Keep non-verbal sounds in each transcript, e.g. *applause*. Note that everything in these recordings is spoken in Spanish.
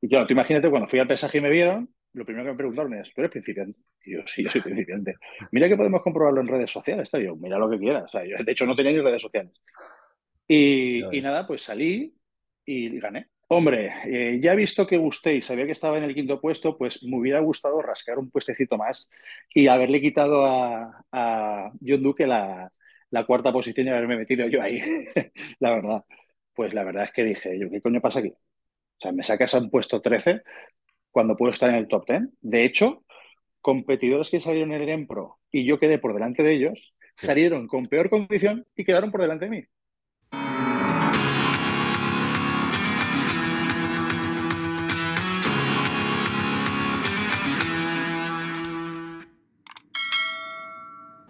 Y claro, tú imagínate, cuando fui al pesaje y me vieron, lo primero que me preguntaron es, ¿tú eres principiante? Y yo, sí, yo soy principiante. Mira que podemos comprobarlo en redes sociales. Está yo, mira lo que quieras. de hecho, no tenía ni redes sociales. Y, y nada, pues salí y gané. Hombre, eh, ya he visto que gusté y sabía que estaba en el quinto puesto, pues me hubiera gustado rascar un puestecito más y haberle quitado a, John Duque la, cuarta posición y haberme metido yo ahí, *laughs* la verdad. Pues la verdad es que dije, yo, ¿qué coño pasa aquí? O sea, me sacas a un puesto 13 cuando puedo estar en el top 10. De hecho, competidores que salieron en el EMPRO y yo quedé por delante de ellos, salieron con peor condición y quedaron por delante de mí.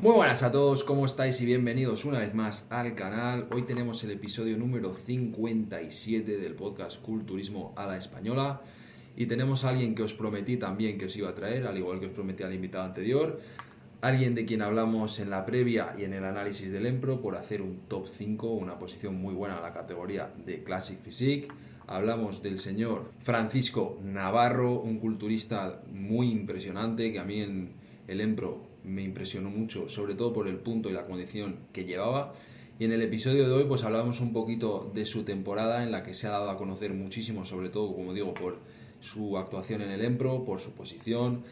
Muy buenas a todos, ¿cómo estáis? Y bienvenidos una vez más al canal. Hoy tenemos el episodio número 57 del podcast Culturismo a la Española. Y tenemos a alguien que os prometí también que os iba a traer, al igual que os prometí al invitado anterior. Alguien de quien hablamos en la previa y en el análisis del Empro por hacer un top 5, una posición muy buena en la categoría de Classic Physique. Hablamos del señor Francisco Navarro, un culturista muy impresionante que a mí en el Empro me impresionó mucho, sobre todo por el punto y la condición que llevaba. Y en el episodio de hoy pues hablamos un poquito de su temporada en la que se ha dado a conocer muchísimo, sobre todo, como digo, por su actuación en el Empro, por su posición.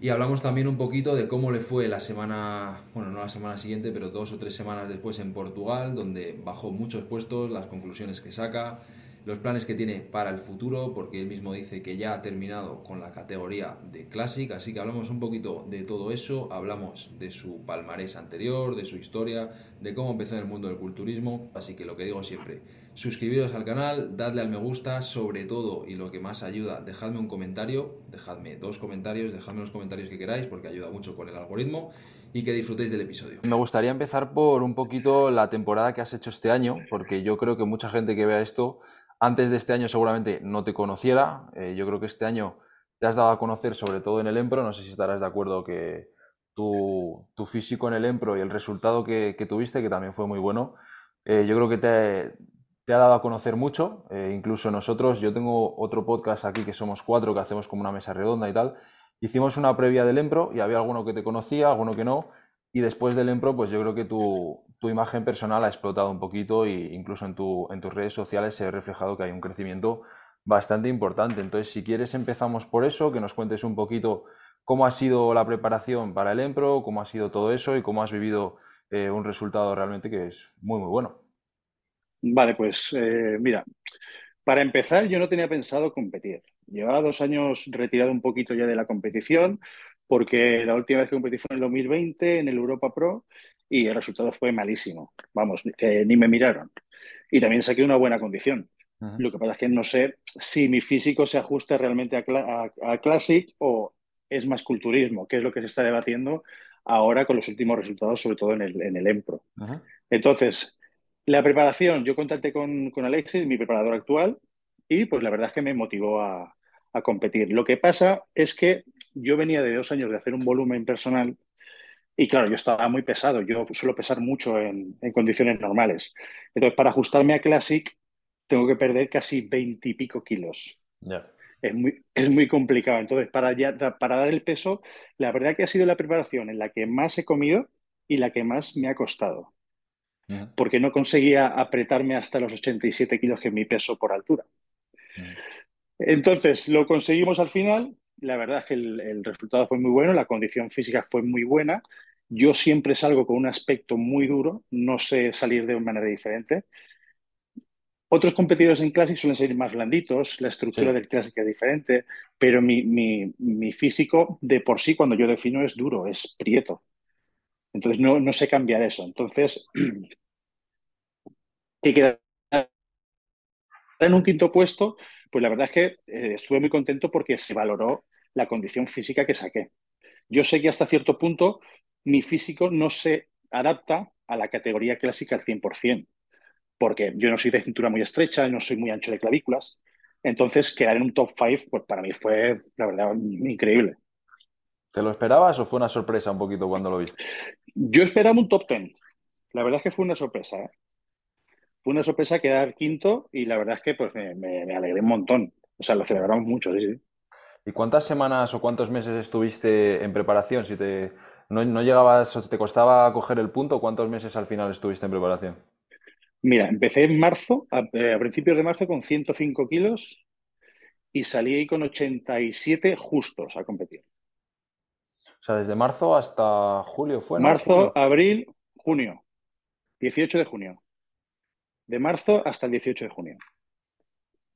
Y hablamos también un poquito de cómo le fue la semana, bueno, no la semana siguiente, pero dos o tres semanas después en Portugal, donde bajó muchos puestos, las conclusiones que saca, los planes que tiene para el futuro, porque él mismo dice que ya ha terminado con la categoría de Classic, así que hablamos un poquito de todo eso, hablamos de su palmarés anterior, de su historia, de cómo empezó en el mundo del culturismo, así que lo que digo siempre, suscribiros al canal, dadle al me gusta, sobre todo y lo que más ayuda, dejadme un comentario, dejadme dos comentarios, dejadme los comentarios que queráis porque ayuda mucho con el algoritmo y que disfrutéis del episodio. Me gustaría empezar por un poquito la temporada que has hecho este año, porque yo creo que mucha gente que vea esto antes de este año seguramente no te conociera. Eh, yo creo que este año te has dado a conocer, sobre todo en el Empro. No sé si estarás de acuerdo que tu, físico en el Empro y el resultado que, tuviste, que también fue muy bueno, eh, yo creo que te, ha dado a conocer mucho. Eh, incluso nosotros, yo tengo otro podcast aquí que somos cuatro, que hacemos como una mesa redonda y tal. Hicimos una previa del Empro y había alguno que te conocía, alguno que no. Y después del Empro, pues yo creo que tu, tu imagen personal ha explotado un poquito e incluso en, tu, en tus redes sociales se ha reflejado que hay un crecimiento bastante importante. Entonces, si quieres, empezamos por eso, que nos cuentes un poquito cómo ha sido la preparación para el Empro, cómo ha sido todo eso y cómo has vivido eh, un resultado realmente que es muy, muy bueno. Vale, pues eh, mira, para empezar, yo no tenía pensado competir. Llevaba dos años retirado un poquito ya de la competición, porque la última vez que competí fue en el 2020 en el Europa Pro y el resultado fue malísimo. Vamos, que ni me miraron. Y también saqué una buena condición. Lo que pasa es que no sé si mi físico se ajusta realmente a, Classic o es más culturismo, que es lo que se está debatiendo ahora con los últimos resultados, sobre todo en el, en el EMPRO. Entonces, la preparación, yo contacté con, con Alexis, mi preparador actual, y pues la verdad es que me motivó a, a competir. Lo que pasa es que yo venía de dos años de hacer un volumen personal y claro, yo estaba muy pesado, yo suelo pesar mucho en, condiciones normales. Entonces, para ajustarme a Classic, tengo que perder casi 20 y pico kilos. Es, muy, es muy complicado. Entonces, para, ya, para dar el peso, la verdad que ha sido la preparación en la que más he comido y la que más me ha costado. Porque no conseguía apretarme hasta los 87 kilos que es mi peso por altura. Entonces, lo conseguimos al final la verdad es que el, resultado fue muy bueno, la condición física fue muy buena. Yo siempre salgo con un aspecto muy duro, no sé salir de una manera diferente. Otros competidores en Classic suelen ser más blanditos, la estructura del Classic es diferente, pero mi, físico de por sí, cuando yo defino, es duro, es prieto. Entonces no, no sé cambiar eso. Entonces, *clears throat* que quedar en un quinto puesto, pues la verdad es que eh, estuve muy contento porque se valoró la condición física que saqué. Yo sé que hasta cierto punto mi físico no se adapta a la categoría clásica al 100%, porque yo no soy de cintura muy estrecha, no soy muy ancho de clavículas. Entonces, quedar en un top 5, pues para mí fue, la verdad, increíble. ¿Te lo esperabas o fue una sorpresa un poquito cuando lo viste? Yo esperaba un top 10. La verdad es que fue una sorpresa. ¿eh? Fue una sorpresa quedar quinto y la verdad es que pues, me, me alegré un montón O sea, lo celebramos mucho, sí, sí. ¿Y cuántas semanas o cuántos meses estuviste en preparación? Si te, no, no llegabas o te costaba coger el punto, ¿cuántos meses al final estuviste en preparación? Mira, empecé en marzo, a, eh, a principios de marzo, con 105 kilos y salí con 87 justos a competir. O sea, desde marzo hasta julio fue, ¿no? Marzo, abril, junio. 18 de junio. De marzo hasta el 18 de junio.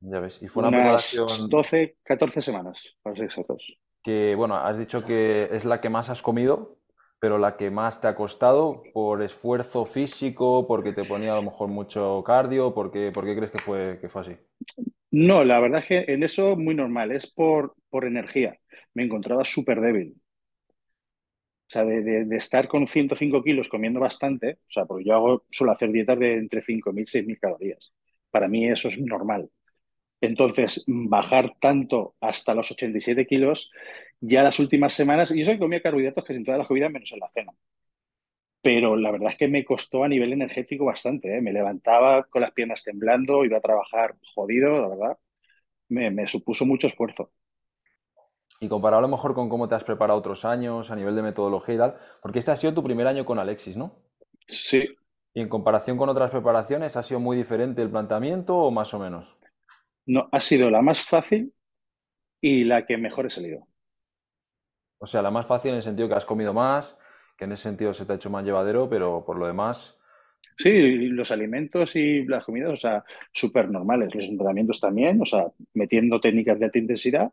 Ya ves. Y fue una Unas preparación 12, 14 semanas, para ser exactos. que, bueno, has dicho que es la que más has comido, pero la que más te ha costado por esfuerzo físico, porque te ponía a lo mejor mucho cardio, ¿por qué, por qué crees que fue, que fue así? No, la verdad es que en eso muy normal, es por, por energía. Me encontraba súper débil. O sea, de, estar con 105 kilos comiendo bastante, o sea, porque yo hago, suelo hacer dietas de entre 5.000 y 6.000 calorías. Para mí eso es normal. Entonces, bajar tanto hasta los 87 kilos, ya las últimas semanas, y eso que comía carbohidratos casi en todas las comidas menos en la cena. Pero la verdad es que me costó a nivel energético bastante, ¿eh? Me levantaba con las piernas temblando, iba a trabajar jodido, la verdad. Me supuso mucho esfuerzo. Y comparado a lo mejor con cómo te has preparado otros años a nivel de metodología y tal, porque este ha sido tu primer año con Alexis, ¿no? Sí, Y en comparación con otras preparaciones, ¿ha sido muy diferente el planteamiento o más o menos? no, ha sido la más fácil y la que mejor he salido. O sea, la más fácil en el sentido que has comido más, que en ese sentido se te ha hecho más llevadero, pero por lo demás, Sí, los alimentos y las comidas, o sea, súper normales. Los entrenamientos también, o sea, metiendo técnicas de alta intensidad,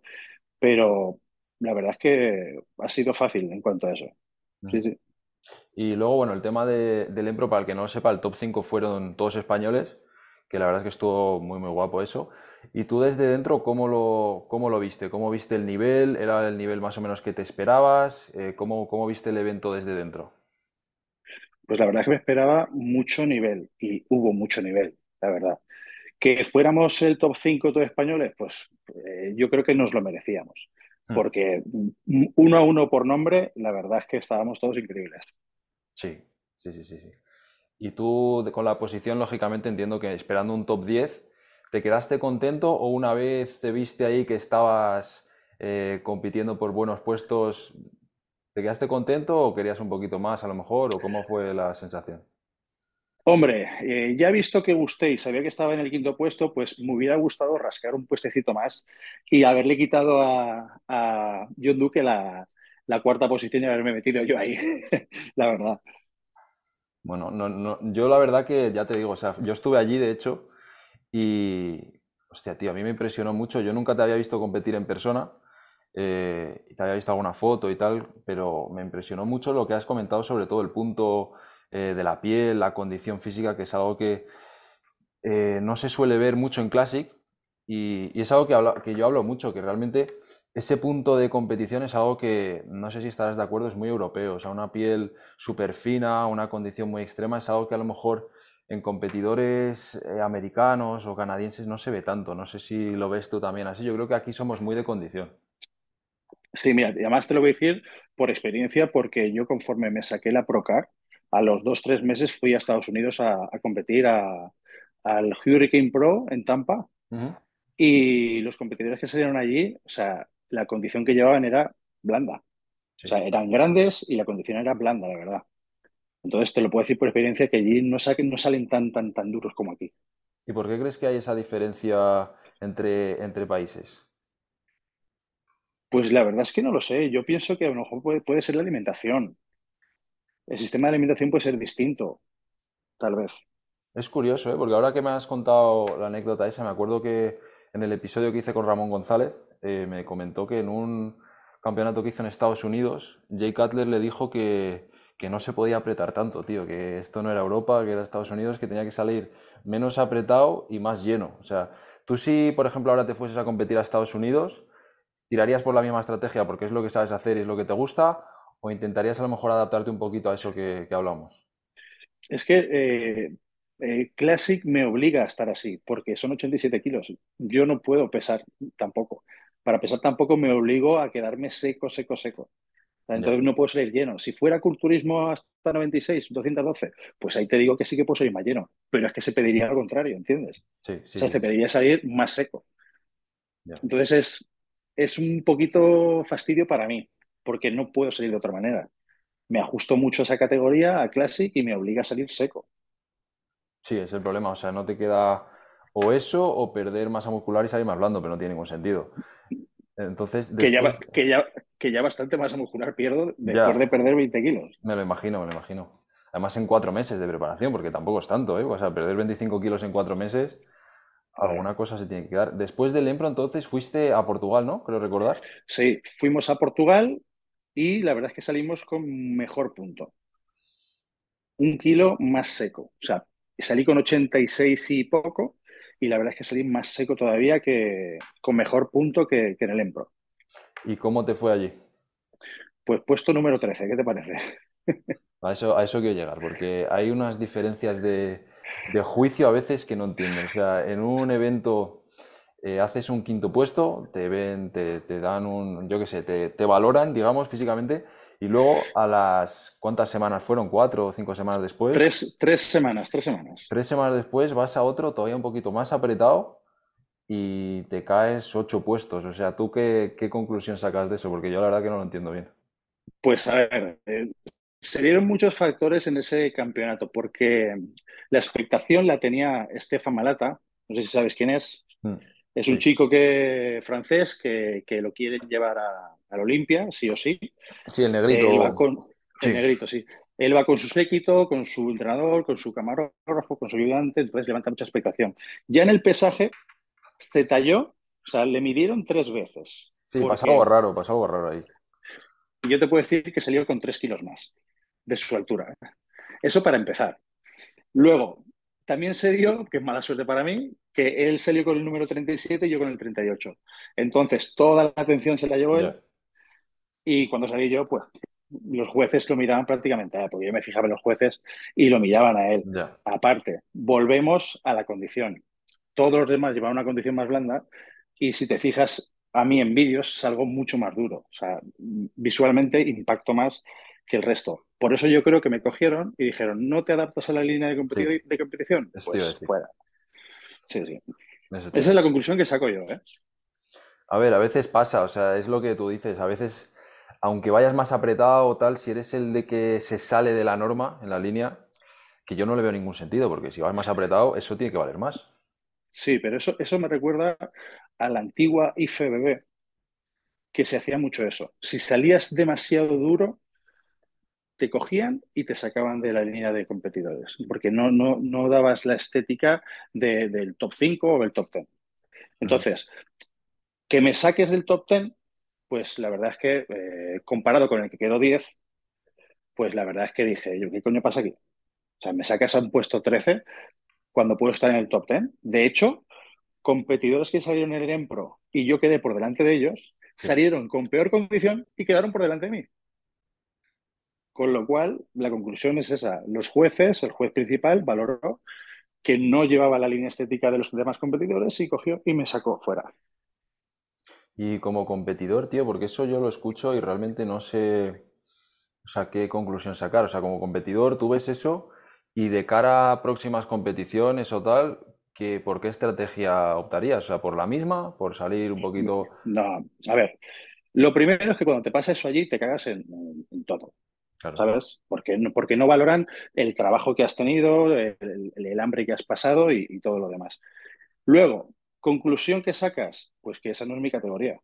pero la verdad es que ha sido fácil en cuanto a eso. Sí, sí. Y luego, bueno, el tema de, del Empro, para el que no lo sepa, el top 5 fueron todos españoles, que la verdad es que estuvo muy, muy guapo eso. Y tú desde dentro, ¿cómo lo, cómo lo viste? ¿Cómo viste el nivel? ¿Era el nivel más o menos que te esperabas? Eh, ¿cómo, cómo viste el evento desde dentro? Pues la verdad es que me esperaba mucho nivel y hubo mucho nivel, la verdad. Que fuéramos el top 5 todos españoles, pues eh, yo creo que nos lo merecíamos. Hmm, Porque mm, uno a uno por nombre, la verdad es que estábamos todos increíbles. Sí, sí, sí, sí, sí. Y tú con la posición, lógicamente, entiendo que esperando un top 10, ¿te quedaste contento o una vez te viste ahí que estabas eh, compitiendo por buenos puestos, ¿te quedaste contento o querías un poquito más a lo mejor? ¿O cómo fue la sensación? Hombre, eh, ya he visto que gusté y sabía que estaba en el quinto puesto, pues me hubiera gustado rascar un puestecito más y haberle quitado a, John Duque la, cuarta posición y haberme metido yo ahí, *laughs* la verdad. Bueno, no, yo la verdad que ya te digo, o sea, yo estuve allí de hecho y, hostia, tío, a mí me impresionó mucho. Yo nunca te había visto competir en persona, eh, te había visto alguna foto y tal, pero me impresionó mucho lo que has comentado sobre todo el punto eh, de la piel, la condición física, que es algo que eh, no se suele ver mucho en Classic. Y, es algo que, yo hablo mucho, que realmente ese punto de competición es algo que, no sé si estarás de acuerdo, es muy europeo, o sea, una piel súper fina, una condición muy extrema, es algo que a lo mejor en competidores eh, americanos o canadienses no se ve tanto, no sé si lo ves tú también así, yo creo que aquí somos muy de condición. Sí, mira, además te lo voy a decir por experiencia, porque yo conforme me saqué la Procar, a los dos, tres meses fui a Estados Unidos a, a competir a- al Hurricane Pro en Tampa y los competidores que salieron allí, o sea, la condición que llevaban era blanda. O sea, eran grandes y la condición era blanda, la verdad. Entonces te lo puedo decir por experiencia que allí no, saquen, no salen tan, tan, tan duros como aquí. ¿Y por qué crees que hay esa diferencia entre, entre países? Pues la verdad es que no lo sé. Yo pienso que a lo mejor puede, puede ser la alimentación. El sistema de alimentación puede ser distinto, tal vez. Es curioso, ¿eh? Porque ahora que me has contado la anécdota esa, me acuerdo que en el episodio que hice con Ramón González, eh, me comentó que en un campeonato que hizo en Estados Unidos, Jay Cutler le dijo que, que no se podía apretar tanto, tío, que esto no era Europa, que era Estados Unidos, que tenía que salir menos apretado y más lleno. O sea, tú si, por ejemplo, ahora te fueses a competir a Estados Unidos, ¿tirarías por la misma estrategia porque es lo que sabes hacer y es lo que te gusta? ¿O intentarías a lo mejor adaptarte un poquito a eso que, que hablamos? Es que eh, eh, Classic me obliga a estar así, porque son 87 kilos. Yo no puedo pesar tampoco. Para pesar tampoco me obligo a quedarme seco, seco, seco. O sea. Entonces no puedo salir lleno. Si fuera culturismo hasta 96, 212, pues ahí te digo que sí que puedo salir más lleno. Pero es que se pediría lo contrario, ¿entiendes? Sí, O sí, sea, sí, se sí. pediría salir más seco. Entonces es, es un poquito fastidio para mí, porque no puedo salir de otra manera. Me ajusto mucho a esa categoría, a Classic, y me obliga a salir seco. Sí, es el problema. O sea, no te queda o eso o perder masa muscular y salir más blando, pero no tiene ningún sentido. Entonces, que, ya, que, ya, que ya bastante masa muscular pierdo después de perder 20 kilos. Me lo imagino, me lo imagino. Además, en cuatro meses de preparación, porque tampoco es tanto, ¿eh? O sea, perder 25 kilos en cuatro meses, alguna cosa se tiene que quedar. Después del Empro, entonces, fuiste a Portugal, ¿no? Creo recordar. Sí, fuimos a Portugal y la verdad es que salimos con mejor punto. Un kilo más seco. O sea, salí con 86 y poco y la verdad es que salí más seco todavía que con mejor punto que, en el Empro. ¿Y cómo te fue allí? Pues puesto número 13, ¿qué te parece? A eso, a eso quiero llegar, porque hay unas diferencias de, juicio a veces que no entiendo. O sea, en un evento eh, haces un quinto puesto, te ven, te, dan un, yo qué sé, te, te, valoran, digamos, físicamente, y luego a las, ¿cuántas semanas fueron? ¿Cuatro o cinco semanas después? Tres, tres semanas, tres semanas. Tres semanas después vas a otro todavía un poquito más apretado y te caes ocho puestos. O sea, ¿tú qué, qué conclusión sacas de eso? Porque yo la verdad que no lo entiendo bien. Pues a ver, eh, se dieron muchos factores en ese campeonato, porque la expectación la tenía Estefan Malata, no sé si sabes quién es. Mm, es un chico que, francés que, lo quieren llevar a, la Olimpia, sí o sí. Sí, el negrito. con, El negrito, sí. Él va con su séquito, con su entrenador, con su camarógrafo, con su ayudante, entonces levanta mucha expectación. Ya en el pesaje se talló, o sea, le midieron tres veces. Sí, pasó algo raro, pasó algo raro ahí. Y yo te puedo decir que salió con tres kilos más de su altura. ¿eh? Eso para empezar. Luego, también se dio, que es mala suerte para mí, que él salió con el número 37 y yo con el 38. Entonces, toda la atención se la llevó él. Y cuando salí yo, pues los jueces lo miraban prácticamente a él, porque yo me fijaba en los jueces y lo miraban a él. Aparte, volvemos a la condición. Todos los demás llevaban una condición más blanda y si te fijas a mí en vídeos salgo mucho más duro. O sea, visualmente impacto más que el resto. Por eso yo creo que me cogieron y dijeron, ¿no te adaptas a la línea de, competición? Pues fuera. Sí, sí. Esa es la conclusión que saco yo. ¿eh? A ver, a veces pasa, o sea, es lo que tú dices, a veces, aunque vayas más apretado o tal, si eres el de que se sale de la norma en la línea, que yo no le veo ningún sentido, porque si vas más apretado, eso tiene que valer más. Sí, pero eso, eso me recuerda a la antigua IFBB, que se hacía mucho eso. Si salías demasiado duro, te cogían y te sacaban de la línea de competidores, porque no, no, no dabas la estética del top 5 o del top 10. Entonces, que me saques del top 10, pues la verdad es que eh, comparado con el que quedó 10, pues la verdad es que dije, yo, ¿qué coño pasa aquí? O sea, me sacas a un puesto 13 cuando puedo estar en el top 10. De hecho, competidores que salieron en el EMPRO y yo quedé por delante de ellos, salieron con peor condición y quedaron por delante de mí. Con lo cual, la conclusión es esa. Los jueces, el juez principal, valoró que no llevaba la línea estética de los demás competidores y cogió y me sacó fuera. Y como competidor, tío, porque eso yo lo escucho y realmente no sé, o sea, qué conclusión sacar. O sea, como competidor, tú ves eso y de cara a próximas competiciones o tal, que, ¿por qué estrategia optarías? O sea, ¿por la misma? ¿Por salir un poquito...? No, a ver, lo primero es que cuando te pasa eso allí te cagas en todo. ¿Sabes? Porque no, porque no valoran el trabajo que has tenido, el, hambre que has pasado y, todo lo demás. Luego, conclusión que sacas, pues que esa no es mi categoría.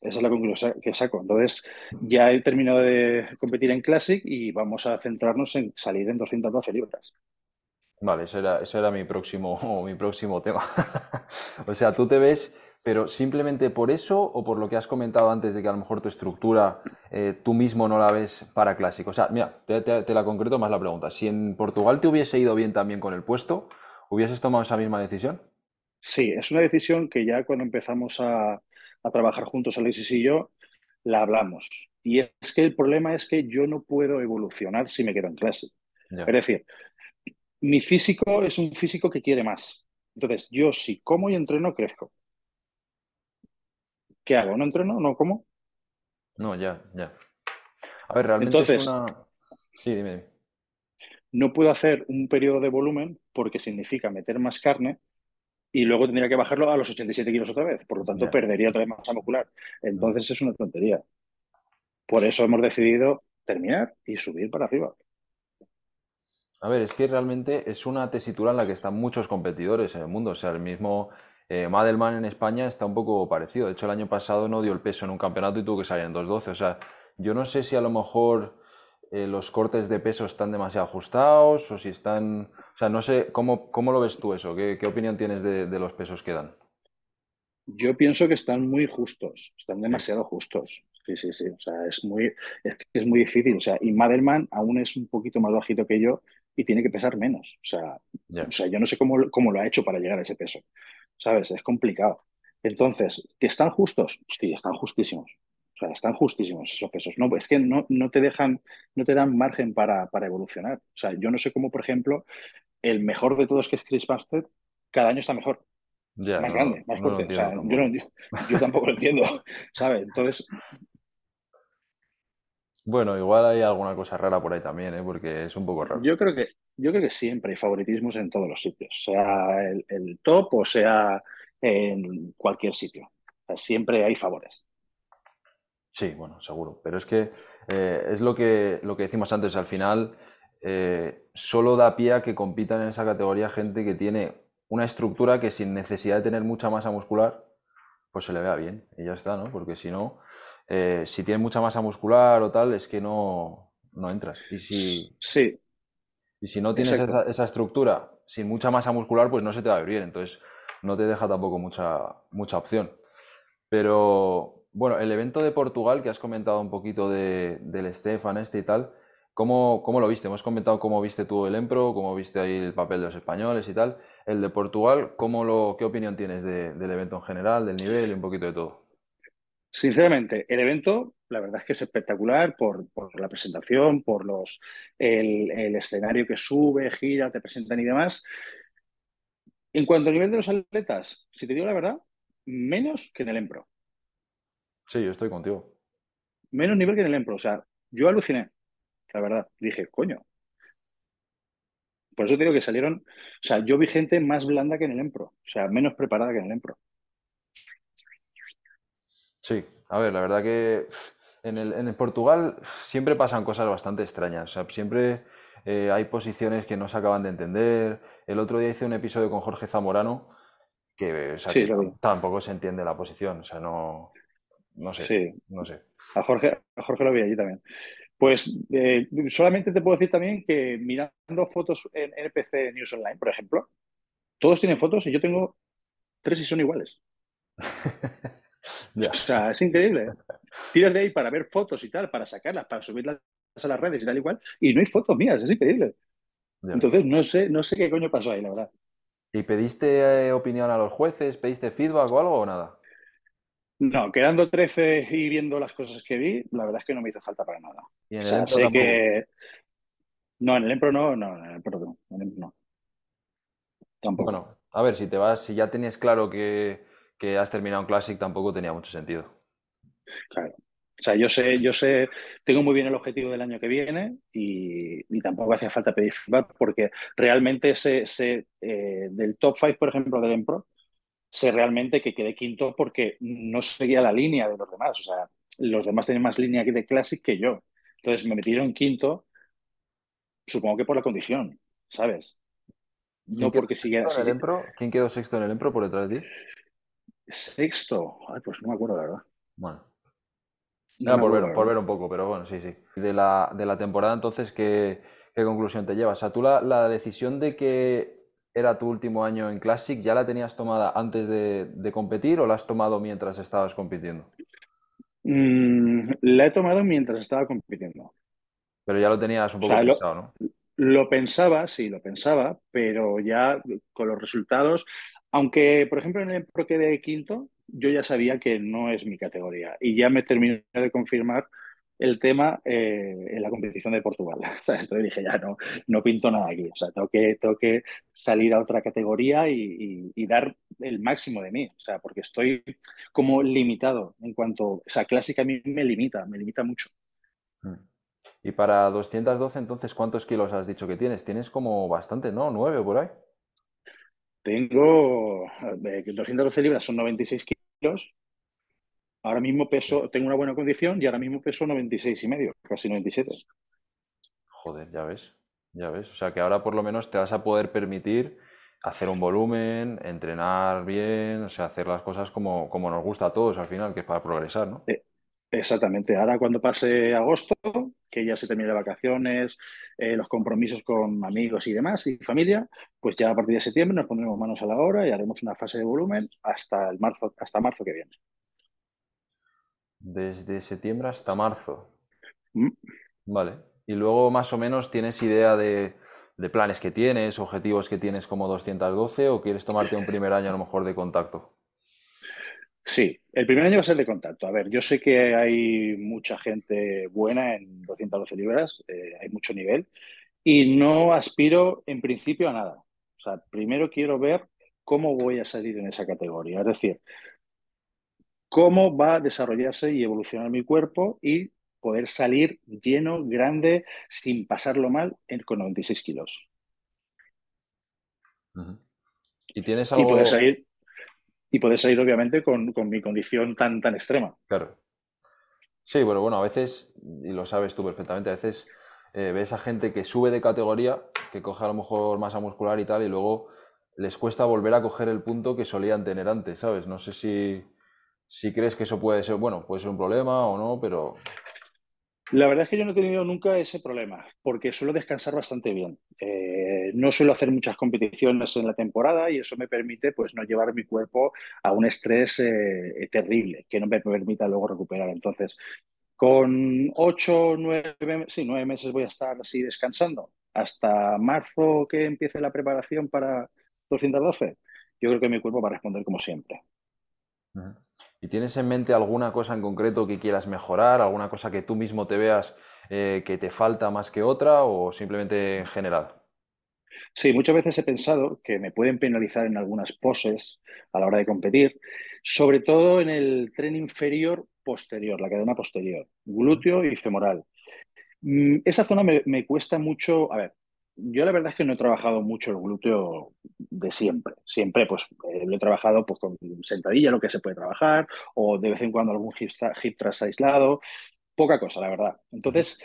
Esa es la conclusión que saco. Entonces, ya he terminado de competir en Classic y vamos a centrarnos en salir en 212 libras. Vale, ese era, era mi, próximo, *laughs* mi próximo tema. *laughs* o sea, tú te ves pero simplemente por eso o por lo que has comentado antes de que a lo mejor tu estructura eh, tú mismo no la ves para clásico. O sea, mira, te, la concreto más la pregunta. Si en Portugal te hubiese ido bien también con el puesto, ¿hubieses tomado esa misma decisión? Sí, es una decisión que ya cuando empezamos a, trabajar juntos Alexis y yo, la hablamos. Y es que el problema es que yo no puedo evolucionar si me quedo en clase. Es decir, mi físico es un físico que quiere más. Entonces, yo si como y entreno, crezco. ¿Qué hago? ¿No entreno? ¿No como? No, ya, ya. A ver, realmente Entonces, es una... Sí, dime. No puedo hacer un periodo de volumen porque significa meter más carne y luego tendría que bajarlo a los 87 kilos otra vez. Por lo tanto, perdería otra vez masa muscular. Entonces es una tontería. Por eso hemos decidido terminar y subir para arriba. A ver, es que realmente es una tesitura en la que están muchos competidores en el mundo. O sea, el mismo eh, Madelman en España está un poco parecido. De hecho, el año pasado no dio el peso en un campeonato y tuvo que salir en 2.12. O sea, yo no sé si a lo mejor eh, los cortes de peso están demasiado ajustados o si están... O sea, no sé, ¿cómo, cómo lo ves tú eso? ¿Qué, opinión tienes de, los pesos que dan? Yo pienso que están muy justos, están demasiado justos. Sí, sí, sí. O sea, es muy, es, es muy difícil. O sea, y Madelman aún es un poquito más bajito que yo y tiene que pesar menos. O sea, o sea yo no sé cómo, cómo lo ha hecho para llegar a ese peso. ¿Sabes? Es complicado. Entonces, ¿que están justos? Sí, están justísimos sea, están justísimos esos pesos. No, es que no, no te dejan, no te dan margen para, para, evolucionar. O sea, yo no sé cómo, por ejemplo, el mejor de todos que es Chris Bumstead, cada año está mejor. más grande, más fuerte. o sea, yo, yo, tampoco lo entiendo, *laughs* ¿sabes? Entonces. Bueno, igual hay alguna cosa rara por ahí también, ¿eh? porque es un poco raro. Yo creo que, yo creo que siempre hay favoritismos en todos los sitios, sea el, el top o sea en cualquier sitio. O sea, siempre hay favores. Sí, bueno, seguro. Pero es que eh, es lo que, lo que decimos antes, al final eh, solo da pie a que compitan en esa categoría gente que tiene una estructura que sin necesidad de tener mucha masa muscular, pues se le vea bien y ya está, ¿no? Porque si no, eh, si tienes mucha masa muscular o tal, es que no, no entras. Y si, sí. Y si no tienes esa, esa, estructura sin mucha masa muscular, pues no se te va a ver bien. Entonces no te deja tampoco mucha, mucha opción. Pero, bueno, el evento de Portugal, que has comentado un poquito de, del Stefan este y tal, ¿cómo, ¿cómo, lo viste? Hemos comentado cómo viste tú el Empro, cómo viste ahí el papel de los españoles y tal. El de Portugal, ¿cómo lo, ¿qué opinión tienes del evento en general, del nivel y un poquito de todo? Sinceramente, el evento, la verdad es que es espectacular por, por la presentación, por los, el, el, escenario que sube, gira, te presentan y demás. En cuanto al nivel de los atletas, si te digo la verdad, menos que en el Empro. Sí, yo estoy contigo. Menos nivel que en el Empro. O sea, yo aluciné, la verdad. Dije, coño. Por eso digo que salieron. O sea, yo vi gente más blanda que en el Empro. O sea, menos preparada que en el Empro. Sí, a ver, la verdad que en, el, en Portugal siempre pasan cosas bastante extrañas. O sea, siempre eh, hay posiciones que no se acaban de entender. El otro día hice un episodio con Jorge Zamorano que, tampoco se entiende la posición. O sea, no. No sé, sí. no sé. A Jorge, a Jorge lo vi allí también. Pues eh, solamente te puedo decir también que mirando fotos en NPC News Online, por ejemplo, todos tienen fotos y yo tengo tres y son iguales. *laughs* O sea, es increíble. Tiras de ahí para ver fotos y tal, para sacarlas, para subirlas a las redes y tal igual, y no hay fotos mías, es increíble. Entonces, no sé, no sé qué coño pasó ahí, la verdad. ¿Y pediste eh, opinión a los jueces? ¿Pediste feedback o algo o nada? No, quedando 13 y viendo las cosas que vi, la verdad es que no me hizo falta para nada. ¿Y en el sé que... No, en el Empro no, no, en el Empro no. En el no. Tampoco. Bueno, a ver, si te vas, si ya tenías claro que, que has terminado un Classic, tampoco tenía mucho sentido. Claro. O sea, yo sé, yo sé, tengo muy bien el objetivo del año que viene y, y tampoco hacía falta pedir feedback porque realmente sé, sé eh, del top 5, por ejemplo, del Empro, sé realmente que quedé quinto porque no seguía la línea de los demás. O sea, los demás tienen más línea de Classic que yo. Entonces me metieron quinto, supongo que por la condición, ¿sabes? No porque siga. ¿Quién quedó sexto en el Empro por detrás de ti? Sexto, Ay, pues no me acuerdo, la verdad. Bueno. No por, ver, por ver un poco, pero bueno, sí, sí. De la, de la temporada, entonces, ¿qué, ¿qué, conclusión te llevas? O sea, tú la, la decisión de que era tu último año en Classic, ¿ya la tenías tomada antes de, competir o la has tomado mientras estabas compitiendo? Mm, la he tomado mientras estaba compitiendo. Pero ya lo tenías un poco pensado, ¿no? Lo pensaba, sí, lo pensaba, pero ya con los resultados, aunque por ejemplo en el Pro de quinto, yo ya sabía que no es mi categoría y ya me terminé de confirmar el tema eh, en la competición de Portugal. *laughs* Entonces dije, ya no, no pinto nada aquí. O sea, tengo que, salir a otra categoría y, dar el máximo de mí. O sea, porque estoy como limitado en cuanto. O sea, clásica a mí me limita, me limita mucho. Hmm. Y para 212, entonces, ¿cuántos kilos has dicho que tienes? Tienes como bastante, ¿no? ¿Nueve por ahí? Tengo 212 eh, libras, son 96 kilos. Ahora mismo peso, tengo una buena condición y ahora mismo peso 96 y medio, casi 97. Joder, ya ves, ya ves. O sea que ahora por lo menos te vas a poder permitir hacer un volumen, entrenar bien, o sea, hacer las cosas como, como nos gusta a todos al final, que es para progresar, ¿no? Eh, exactamente. Ahora cuando pase agosto, que ya se terminen las vacaciones, eh, los compromisos con amigos y demás y familia, pues ya a partir de septiembre nos pondremos manos a la obra y haremos una fase de volumen hasta el marzo, hasta marzo que viene. Desde septiembre hasta marzo. Mm. Vale. Y luego más o menos tienes idea de, planes que tienes, objetivos que tienes como 212 o quieres tomarte un primer año a lo mejor de contacto. Sí, el primer año va a ser de contacto. A ver, yo sé que hay mucha gente buena en 212 libras, eh, hay mucho nivel y no aspiro en principio a nada. O sea, primero quiero ver cómo voy a salir en esa categoría. Es decir, cómo va a desarrollarse y evolucionar mi cuerpo y poder salir lleno, grande, sin pasarlo mal con 96 kilos. ¿Y tienes algo... Y poder salir, y poder salir obviamente, con, mi condición tan, tan extrema. Claro. Sí, bueno, bueno, a veces, y lo sabes tú perfectamente, a veces eh, ves a gente que sube de categoría, que coge a lo mejor masa muscular y tal, y luego les cuesta volver a coger el punto que solían tener antes, ¿sabes? No sé si, si crees que eso puede ser, bueno, puede ser un problema o no, pero... La verdad es que yo no he tenido nunca ese problema, porque suelo descansar bastante bien. Eh, no suelo hacer muchas competiciones en la temporada y eso me permite pues, no llevar mi cuerpo a un estrés eh, terrible, que no me permita luego recuperar. Entonces, con ocho, nueve, sí, nueve meses voy a estar así descansando. Hasta marzo que empiece la preparación para 212, yo creo que mi cuerpo va a responder como siempre. ¿Y tienes en mente alguna cosa en concreto que quieras mejorar, alguna cosa que tú mismo te veas eh, que te falta más que otra o simplemente en general? Sí, muchas veces he pensado que me pueden penalizar en algunas poses a la hora de competir, sobre todo en el tren inferior posterior, la cadena posterior, glúteo y femoral. Mm, esa zona me, cuesta mucho, a ver, yo la verdad es que no he trabajado mucho el glúteo de siempre. Siempre pues eh, lo he trabajado pues con sentadilla, lo que se puede trabajar, o de vez en cuando algún hip, hip aislado. Poca cosa, la verdad. Entonces,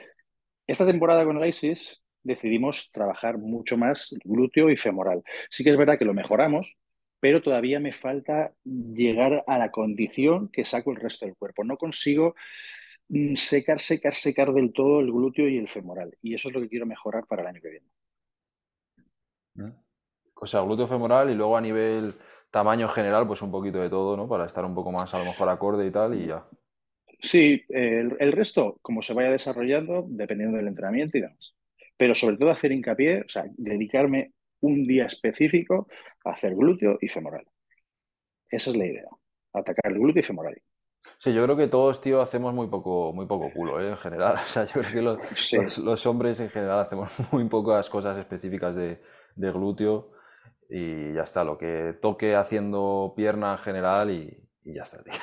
esta temporada con el ISIS decidimos trabajar mucho más glúteo y femoral. Sí que es verdad que lo mejoramos, pero todavía me falta llegar a la condición que saco el resto del cuerpo. No consigo mm, secar, secar, secar del todo el glúteo y el femoral. Y eso es lo que quiero mejorar para el año que viene. O sea, glúteo femoral y luego a nivel tamaño general, pues un poquito de todo, ¿no? Para estar un poco más a lo mejor acorde y tal y ya. Sí, el, resto, como se vaya desarrollando, dependiendo del entrenamiento y demás. Pero sobre todo hacer hincapié, o sea, dedicarme un día específico a hacer glúteo y femoral. Esa es la idea, atacar el glúteo y femoral. Sí, yo creo que todos, tío, hacemos muy poco, muy poco culo, ¿eh? en general. *laughs* O sea, yo creo que los, hombres en general hacemos *laughs* muy pocas cosas específicas de, glúteo y ya está. Lo que toque haciendo pierna en general y, ya está, tío.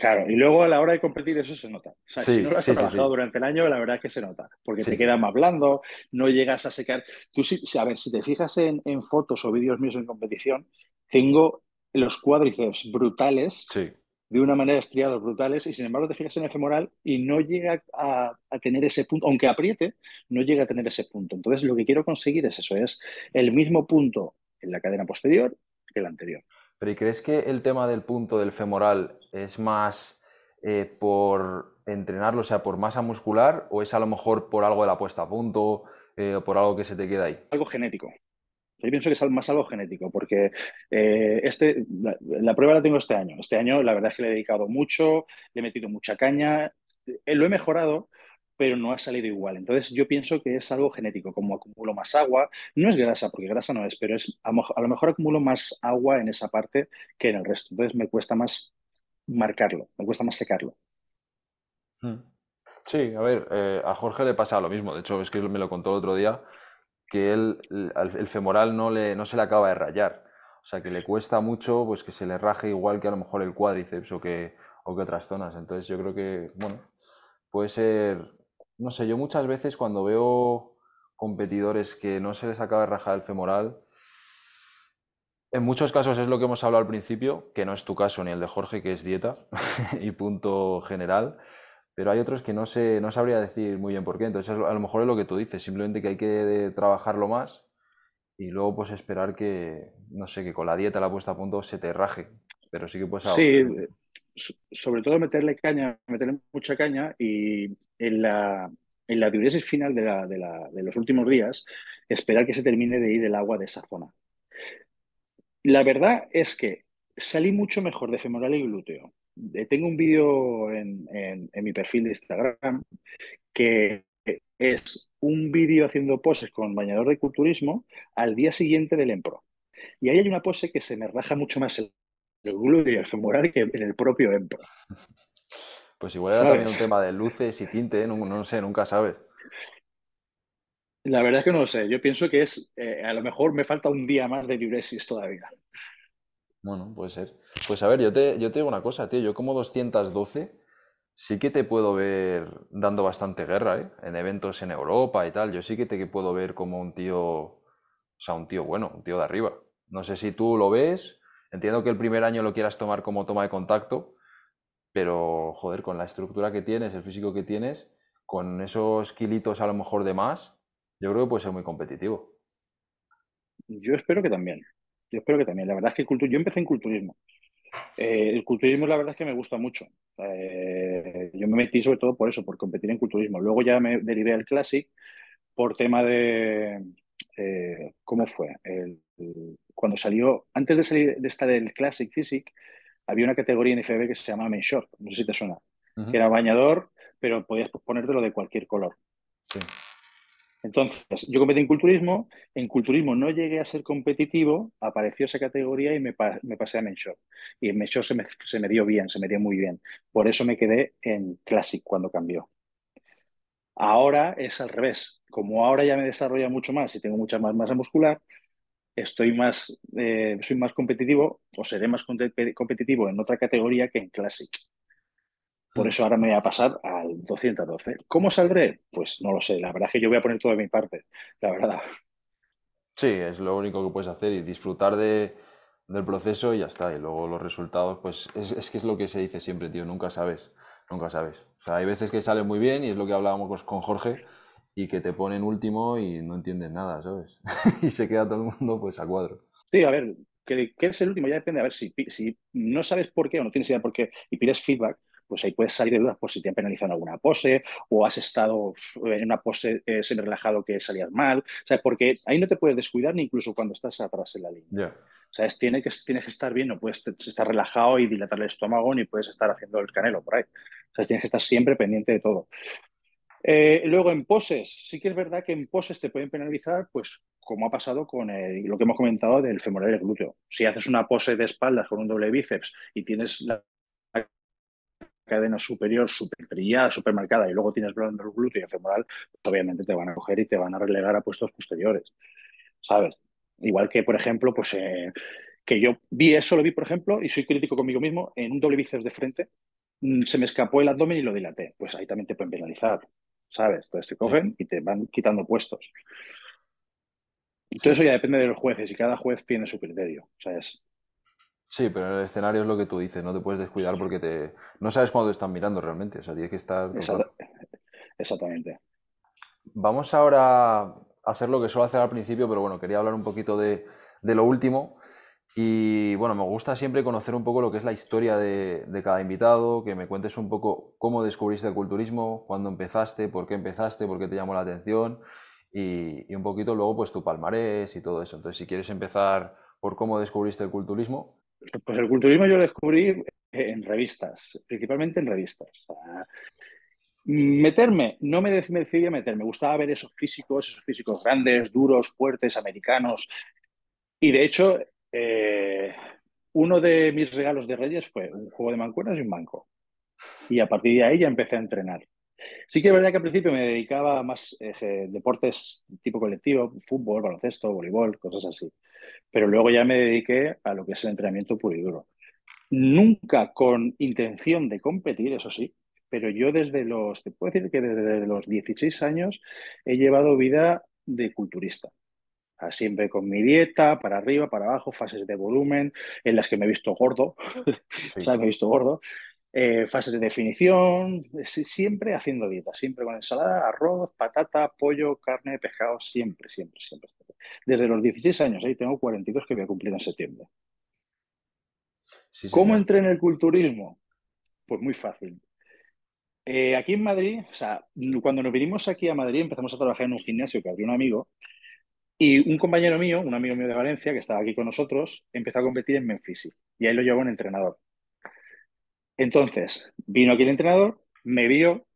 Claro, y luego a la hora de competir eso se nota. O sea, si no lo has trabajado durante el año, la verdad es que se nota, porque te queda más blando, no llegas a secar. Tú, a ver, si te fijas en, en fotos o vídeos míos en competición, tengo los cuádriceps brutales. Sí de una manera estriados brutales y sin embargo te fijas en el femoral y no llega a, tener ese punto, aunque apriete, no llega a tener ese punto. Entonces lo que quiero conseguir es eso, es el mismo punto en la cadena posterior que el anterior. Pero ¿y crees que el tema del punto del femoral es más eh, por entrenarlo, o sea, por masa muscular o es a lo mejor por algo de la puesta a punto eh, o por algo que se te queda ahí? Algo genético. Yo pienso que es más algo genético, porque eh, este, la, prueba la tengo este año. Este año la verdad es que le he dedicado mucho, le he metido mucha caña, eh, lo he mejorado, pero no ha salido igual. Entonces yo pienso que es algo genético, como acumulo más agua, no es grasa, porque grasa no es, pero es a, lo mejor acumulo más agua en esa parte que en el resto. Entonces me cuesta más marcarlo, me cuesta más secarlo. Hmm. Sí, a ver, eh, a Jorge le pasa lo mismo. De hecho, es que me lo contó el otro día que él, el femoral no, le, no se le acaba de rayar. O sea, que le cuesta mucho pues, que se le raje igual que a lo mejor el cuádriceps o que, o que otras zonas. Entonces yo creo que, bueno, puede ser, no sé, yo muchas veces cuando veo competidores que no se les acaba de rajar el femoral, En muchos casos es lo que hemos hablado al principio, que no es tu caso ni el de Jorge, que es dieta *laughs* y punto general, pero hay otros que no sé, no sabría decir muy bien por qué. Entonces, a lo mejor es lo que tú dices, simplemente que hay que trabajarlo más y luego pues esperar que, no sé, que con la dieta la puesta a punto se te raje, pero sí que puedes Sí, sobre todo meterle caña, meterle mucha caña y en la, en la diuresis final de, la, de, la, de los últimos días, esperar que se termine de ir el agua de esa zona. La verdad es que salí mucho mejor de femoral y glúteo. Eh, tengo un vídeo en, mi perfil de Instagram que es un vídeo haciendo poses con bañador de culturismo al día siguiente del Empro. Y ahí hay una pose que se me raja mucho más el, glúteo y el femoral que en el propio Empro. Pues igual era también un tema de luces y tinte, ¿eh? no, no sé, nunca sabes. La verdad es que no lo sé. Yo pienso que es, eh, a lo mejor me falta un día más de diuresis todavía. Bueno, puede ser. Pues a ver, yo te, yo te digo una cosa, tío. Yo como 212 sí que te puedo ver dando bastante guerra, ¿eh? En eventos en Europa y tal. Yo sí que te puedo ver como un tío, o sea, un tío bueno, un tío de arriba. No sé si tú lo ves. Entiendo que el primer año lo quieras tomar como toma de contacto, pero joder, con la estructura que tienes, el físico que tienes, con esos kilitos a lo mejor de más, yo creo que puede ser muy competitivo. Yo espero que también. Yo espero que también. La verdad es que yo empecé en culturismo. Eh, el culturismo, la verdad es que me gusta mucho. Eh, yo me metí sobre todo por eso, por competir en culturismo. Luego ya me derivé al Classic por tema de. Eh, ¿Cómo fue? cuando salió, antes de salir de estar el Classic Physique, había una categoría en FB que se llama Main Short, no sé si te suena, que era bañador, pero podías ponértelo de cualquier color. Sí. Entonces, yo competí en culturismo, en culturismo no llegué a ser competitivo, apareció esa categoría y me, pasé a Menshore. Y en Menshore se me, se me dio bien, se me dio muy bien. Por eso me quedé en Classic cuando cambió. Ahora es al revés. Como ahora ya me desarrolla mucho más y tengo mucha más masa muscular, estoy más, eh, soy más competitivo o seré más competitivo en otra categoría que en Classic. Por eso ahora me voy a pasar al 212. ¿Cómo saldré? Pues no lo sé. La verdad es que yo voy a poner todo de mi parte, la verdad. Sí, es lo único que puedes hacer y disfrutar de, del proceso y ya está. Y luego los resultados, pues es, que es lo que se dice siempre, tío. Nunca sabes, nunca sabes. O sea, hay veces que sale muy bien y es lo que hablábamos con Jorge y que te ponen último y no entiendes nada, ¿sabes? *laughs* y se queda todo el mundo pues a cuadro. Sí, a ver, que, que es el último ya depende. A ver, si, si no sabes por qué o no tienes idea por qué y pides feedback, pues ahí puedes salir de dudas por si te han penalizado en alguna pose o has estado en una pose eh, semi-relajado que salías mal. O sea, porque ahí no te puedes descuidar ni incluso cuando estás atrás en la línea. O sea, tiene que, tienes que estar bien, no puedes estar relajado y dilatar el estómago ni puedes estar haciendo el canelo por ahí. O sea, tienes que estar siempre pendiente de todo. Eh, luego en poses, sí que es verdad que en poses te pueden penalizar, pues como ha pasado con lo que hemos comentado del femoral y el glúteo. Si haces una pose de espaldas con un doble bíceps y tienes la cadena superior súper trillada, súper marcada y luego tienes blando el glúteo y femoral, pues obviamente te van a coger y te van a relegar a puestos posteriores, ¿sabes? Igual que, por ejemplo, pues eh, que yo vi eso, lo vi, por ejemplo, y soy crítico conmigo mismo, en un doble bíceps de frente, mm, se me escapó el abdomen y lo dilaté. Pues ahí también te pueden penalizar, ¿sabes? Entonces te cogen y te van quitando puestos. Entonces eso ya depende de los jueces y cada juez tiene su criterio, ¿sabes? Sí, pero el escenario es lo que tú dices, no te puedes descuidar porque te... no sabes cuándo te están mirando realmente, o sea, tienes que estar... Exactamente. Vamos ahora a hacer lo que suelo hacer al principio, pero bueno, quería hablar un poquito de, lo último. Y bueno, me gusta siempre conocer un poco lo que es la historia de, cada invitado, que me cuentes un poco cómo descubriste el culturismo, cuándo empezaste, por qué empezaste, por qué te llamó la atención y, un poquito luego pues tu palmarés y todo eso. Entonces, si quieres empezar por cómo descubriste el culturismo. Pues el culturismo yo lo descubrí en revistas, principalmente en revistas. meterme, no me decidí a meter, me gustaba ver esos físicos, esos físicos grandes, duros, fuertes, americanos. Y de hecho, eh, uno de mis regalos de Reyes fue un juego de mancuernas y un banco. Y a partir de ahí ya empecé a entrenar. Sí que es verdad que al principio me dedicaba a más eh, deportes tipo colectivo, fútbol, baloncesto, voleibol, cosas así pero luego ya me dediqué a lo que es el entrenamiento puro y duro. Nunca con intención de competir, eso sí, pero yo desde los, te puedo decir que desde los 16 años he llevado vida de culturista. Siempre con mi dieta, para arriba, para abajo, fases de volumen, en las que me he visto gordo, *laughs* me he visto gordo. Eh, fases de definición, siempre haciendo dieta, siempre con ensalada, arroz, patata, pollo, carne, pescado, siempre, siempre, siempre. Desde los 16 años, ahí tengo 42 que voy a cumplir en septiembre. ¿Cómo entré en el culturismo? Pues muy fácil. Eh, aquí en Madrid, o sea, cuando nos vinimos aquí a Madrid empezamos a trabajar en un gimnasio que abrió un amigo y un compañero mío, un amigo mío de Valencia que estaba aquí con nosotros, empezó a competir en Memphis y ahí lo llevó un entrenador. Entonces, vino aquí el entrenador, me vio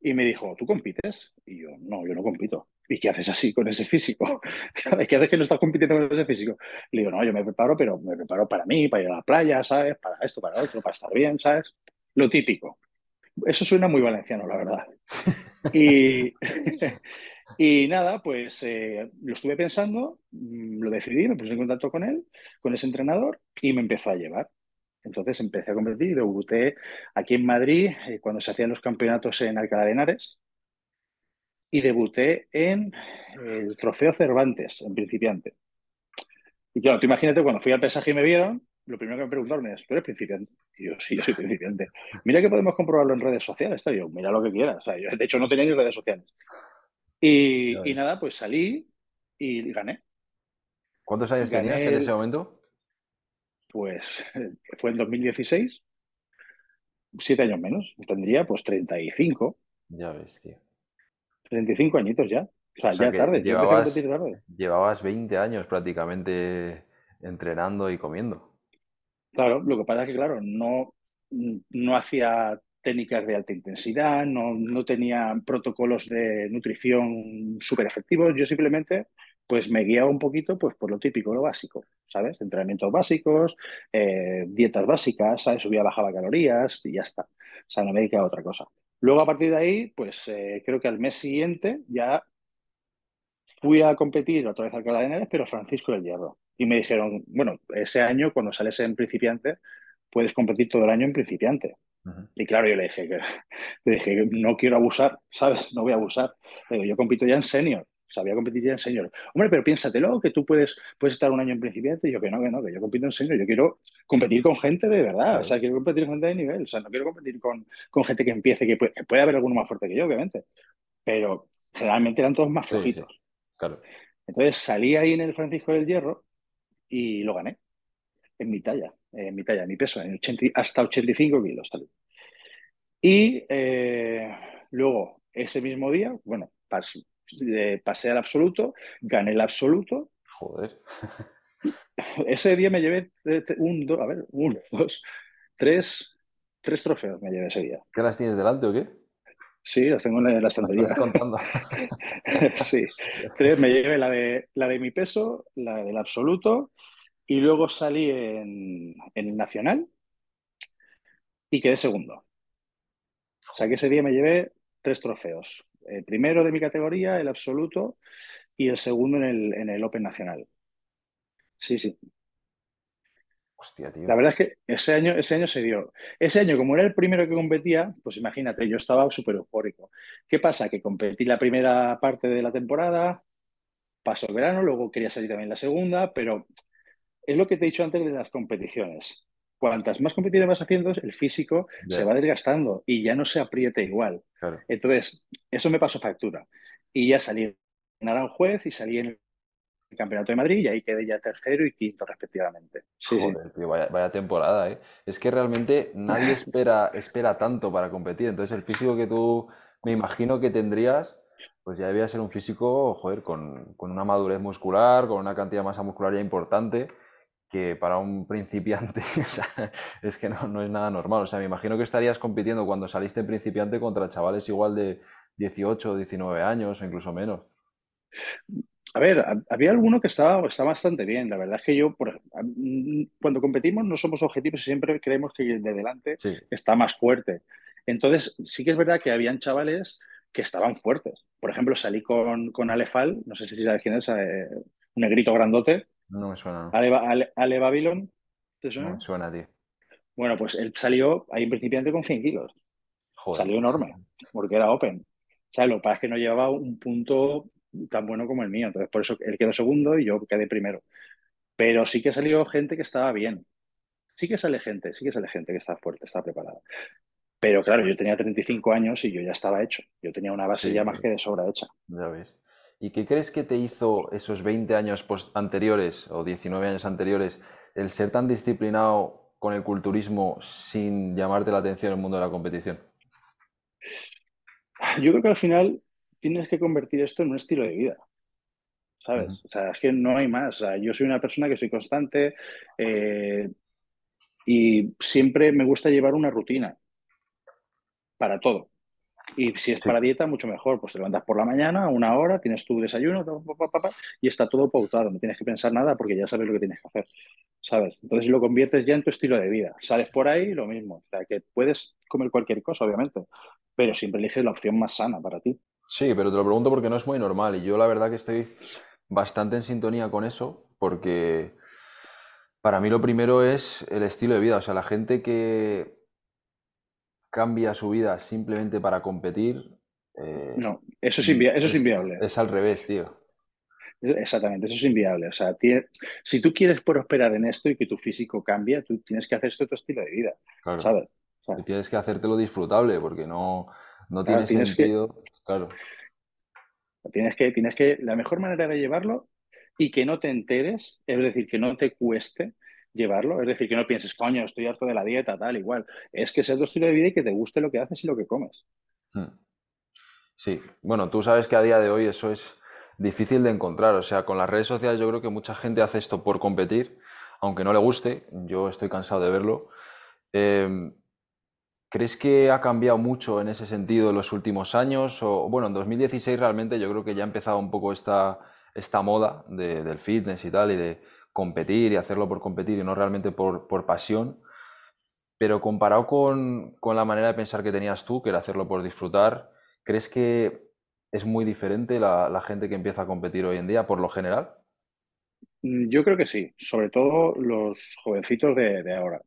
y me dijo, ¿tú compites? Y yo, no, yo no compito. ¿Y qué haces así con ese físico? *laughs* ¿Qué haces que no estás compitiendo con ese físico? Le digo, no, yo me preparo, pero me preparo para mí, para ir a la playa, ¿sabes? Para esto, para otro, para estar bien, ¿sabes? Lo típico. Eso suena muy valenciano, la verdad. Y, *laughs* *laughs* y nada, pues eh, lo estuve pensando, mm, lo decidí, me puse en contacto con él, con ese entrenador, y me empezó a llevar. Entonces empecé a competir y debuté aquí en Madrid eh, cuando se hacían los campeonatos en Alcalá de Henares y debuté en el Trofeo Cervantes, en principiante. Y claro, tú imagínate, cuando fui al pesaje y me vieron, lo primero que me preguntaron es, ¿tú eres principiante? Y yo, sí, yo soy principiante. Mira que podemos comprobarlo en redes sociales. Yo, mira lo que quieras. de hecho, no tenía ni redes sociales. Y, nada, pues salí y gané. ¿Cuántos años tenías en ese momento? Pues fue en 2016. Siete años menos. Tendría pues 35. Ya ves, tío. 35 añitos ya. O sea, ya tarde. Llevabas, tarde. llevabas 20 años prácticamente entrenando y comiendo. Claro, lo que pasa es que, claro, no, no hacía técnicas de alta intensidad, no, no tenía protocolos de nutrición súper efectivos. Yo simplemente pues me guiaba un poquito pues por lo típico, lo básico, ¿sabes? Entrenamientos básicos, eh, dietas básicas. Subía, bajaba calorías y ya está. O sea, no me dedicaba a otra cosa. Luego, a partir de ahí, pues eh, creo que al mes siguiente ya fui a competir otra vez al Alcalá de pero Francisco del Hierro. Y me dijeron, bueno, ese año, cuando sales en principiante, puedes competir todo el año en principiante. Y claro, yo le dije, que, *laughs* le dije, no quiero abusar, ¿sabes? No voy a abusar. yo compito ya en senior. Sabía competir ya en senior. Hombre, pero piénsatelo, que tú puedes, puedes estar un año en principiante. Y yo que no, que no, que yo compito en senior. Yo quiero competir con gente de verdad. O sea, quiero competir con gente de nivel. O sea, no quiero competir con, con gente que empiece, que puede, haber alguno más fuerte que yo, obviamente. Pero generalmente eran todos más flojitos. Claro. Entonces salí ahí en el Francisco del Hierro y lo gané. En mi talla, en mi talla, mi peso, en hasta 85 kilos salí. Y eh, luego, ese mismo día, bueno, pasé, pasé al absoluto, gané el absoluto. Joder. *laughs* Ese día me llevé un, dos, a ver, uno, dos, tres, tres trofeos me llevé ese día. ¿Qué las tienes delante o qué? Sí, las tengo en la estantería. Estás contando. *laughs* sí. me llevé la de, la de mi peso, la del absoluto, y luego salí en, en el nacional y quedé segundo. O sea que ese día me llevé tres trofeos. El primero de mi categoría, el absoluto, y el segundo en el, en el Open Nacional. Sí, sí. Hostia, tío. La verdad es que ese año, ese año se dio. Ese año, como era el primero que competía, pues imagínate, yo estaba súper eufórico. ¿Qué pasa? Que competí la primera parte de la temporada, pasó el verano, luego quería salir también la segunda, pero es lo que te he dicho antes de las competiciones. Cuantas más competiciones vas haciendo, el físico se va desgastando y ya no se aprieta igual. Entonces, eso me pasó factura. Y ya salí en Aranjuez y salí en el Campeonato de Madrid y ahí quedé ya tercero y quinto respectivamente. Joder, Tío, vaya, temporada, ¿eh? Es que realmente nadie *laughs* espera, espera tanto para competir. Entonces el físico que tú me imagino que tendrías, pues ya debía ser un físico, joder, con, con una madurez muscular, con una cantidad de masa muscular ya importante que para un principiante *laughs* es que no, no, es nada normal. O sea, me imagino que estarías compitiendo cuando saliste en principiante contra chavales igual de 18 o 19 años o incluso menos. A ver, había alguno que estaba, bastante bien. La verdad es que yo, mm, cuando competimos, no somos objetivos y siempre creemos que el de delante está más fuerte. Entonces, sí que es verdad que habían chavales que estaban fuertes. Por ejemplo, salí con, con Alefal, no sé si sabes quién es, eh, un negrito grandote. No me suena. Ale, Ale, Babylon, ¿te suena? No me suena, tío. Bueno, pues él salió ahí en principiante con 100 kilos. Salió enorme, porque era open. O sea, lo que pasa es que no llevaba un punto tan bueno como el mío. Entonces, por eso él quedó segundo y yo quedé primero. Pero sí que salió gente que estaba bien. Sí que sale gente, sí que sale gente que está fuerte, está preparada. Pero claro, yo tenía 35 años y yo ya estaba hecho. Yo tenía una base ya más que de sobra hecha. Ya ves. ¿Y qué crees que te hizo esos 20 años anteriores o 19 años anteriores el ser tan disciplinado con el culturismo sin llamarte la atención en el mundo de la competición? Yo creo que al final tienes que convertir esto en un estilo de vida. ¿Sabes? O sea, es que no hay más. yo soy una persona que soy constante eh, y siempre me gusta llevar una rutina para todo. Y si es para dieta, mucho mejor. Pues te levantas por la mañana, una hora, tienes tu desayuno y está todo pautado. No tienes que pensar nada porque ya sabes lo que tienes que hacer. ¿Sabes? Entonces lo conviertes ya en tu estilo de vida. Sales por ahí, lo mismo. O sea, que puedes comer cualquier cosa, obviamente, pero siempre eliges la opción más sana para ti. Sí, pero te lo pregunto porque no es muy normal y yo la verdad que estoy bastante en sintonía con eso porque para mí lo primero es el estilo de vida. O sea, la gente que cambia su vida simplemente para competir. Eh, no, eso es, eso es, inviable. Es al revés, tío. Exactamente, eso es inviable. O sea, si tú quieres prosperar en esto y que tu físico cambie, tú tienes que hacer esto tu estilo de vida. ¿sabes? tienes que hacértelo disfrutable porque no, no tiene sentido. claro. Tienes que, tienes que, la mejor manera de llevarlo y que no te enteres, es decir, que no te cueste, llevarlo. Es decir, que no pienses, coño, estoy harto de la dieta, tal, igual. Es que sea tu estilo de vida y que te guste lo que haces y lo que comes. Hmm. Sí, bueno, tú sabes que a día de hoy eso es difícil de encontrar. O sea, con las redes sociales yo creo que mucha gente hace esto por competir, aunque no le guste. Yo estoy cansado de verlo. Em, ¿Crees que ha cambiado mucho en ese sentido en los últimos años? O, bueno, en 2016 realmente yo creo que ya ha empezado un poco esta, esta moda del fitness y tal, y de competir y hacerlo por competir y no realmente por, pasión. Pero comparado con, la manera de pensar que tenías tú, que era hacerlo por disfrutar, ¿crees que es muy diferente la, gente que empieza a competir hoy en día por lo general? Mm, yo creo que sí, sobre todo los jovencitos de, ahora.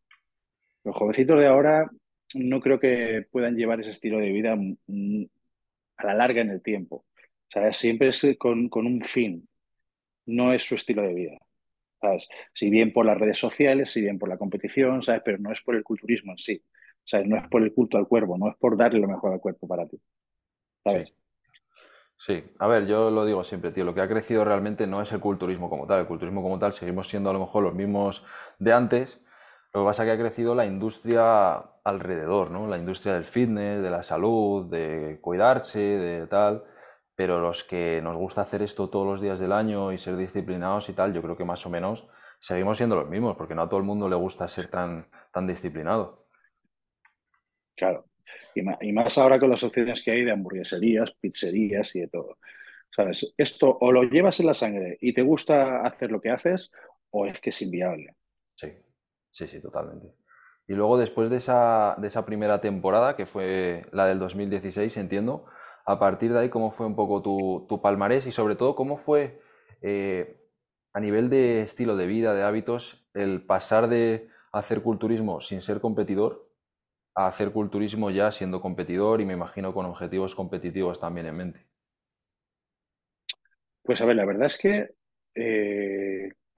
Los jovencitos de ahora no creo que puedan llevar ese estilo de vida a la larga en el tiempo. O sea, siempre es con, con un fin, no es su estilo de vida. Si bien por las redes sociales, si bien por la competición, ¿sabes? Pero no es por el culturismo en sí. ¿Sabes? No es por el culto al cuerpo, no es por darle lo mejor al cuerpo para ti. ¿Sabes? Sí. a ver, yo lo digo siempre, tío, lo que ha crecido realmente no es el culturismo como tal. El culturismo como tal seguimos siendo a lo mejor los mismos de antes. Lo que pasa es que ha crecido la industria alrededor, ¿no? La industria del fitness, de la salud, de cuidarse, de tal pero los que nos gusta hacer esto todos los días del año y ser disciplinados y tal, yo creo que más o menos seguimos siendo los mismos, porque no a todo el mundo le gusta ser tan, tan disciplinado. Claro, y más, ahora con las opciones que hay de hamburgueserías, pizzerías y de todo. ¿Sabes? Esto o lo llevas en la sangre y te gusta hacer lo que haces, o es que es inviable. Sí, sí, sí, totalmente. Y luego después de esa, de esa primera temporada, que fue la del 2016, entiendo, a partir de ahí, ¿cómo fue un poco tu, palmarés y sobre todo cómo fue eh, a nivel de estilo de vida, de hábitos, el pasar de hacer culturismo sin ser competidor a hacer culturismo ya siendo competidor y me imagino con objetivos competitivos también en mente? Pues a ver, la verdad es que eh,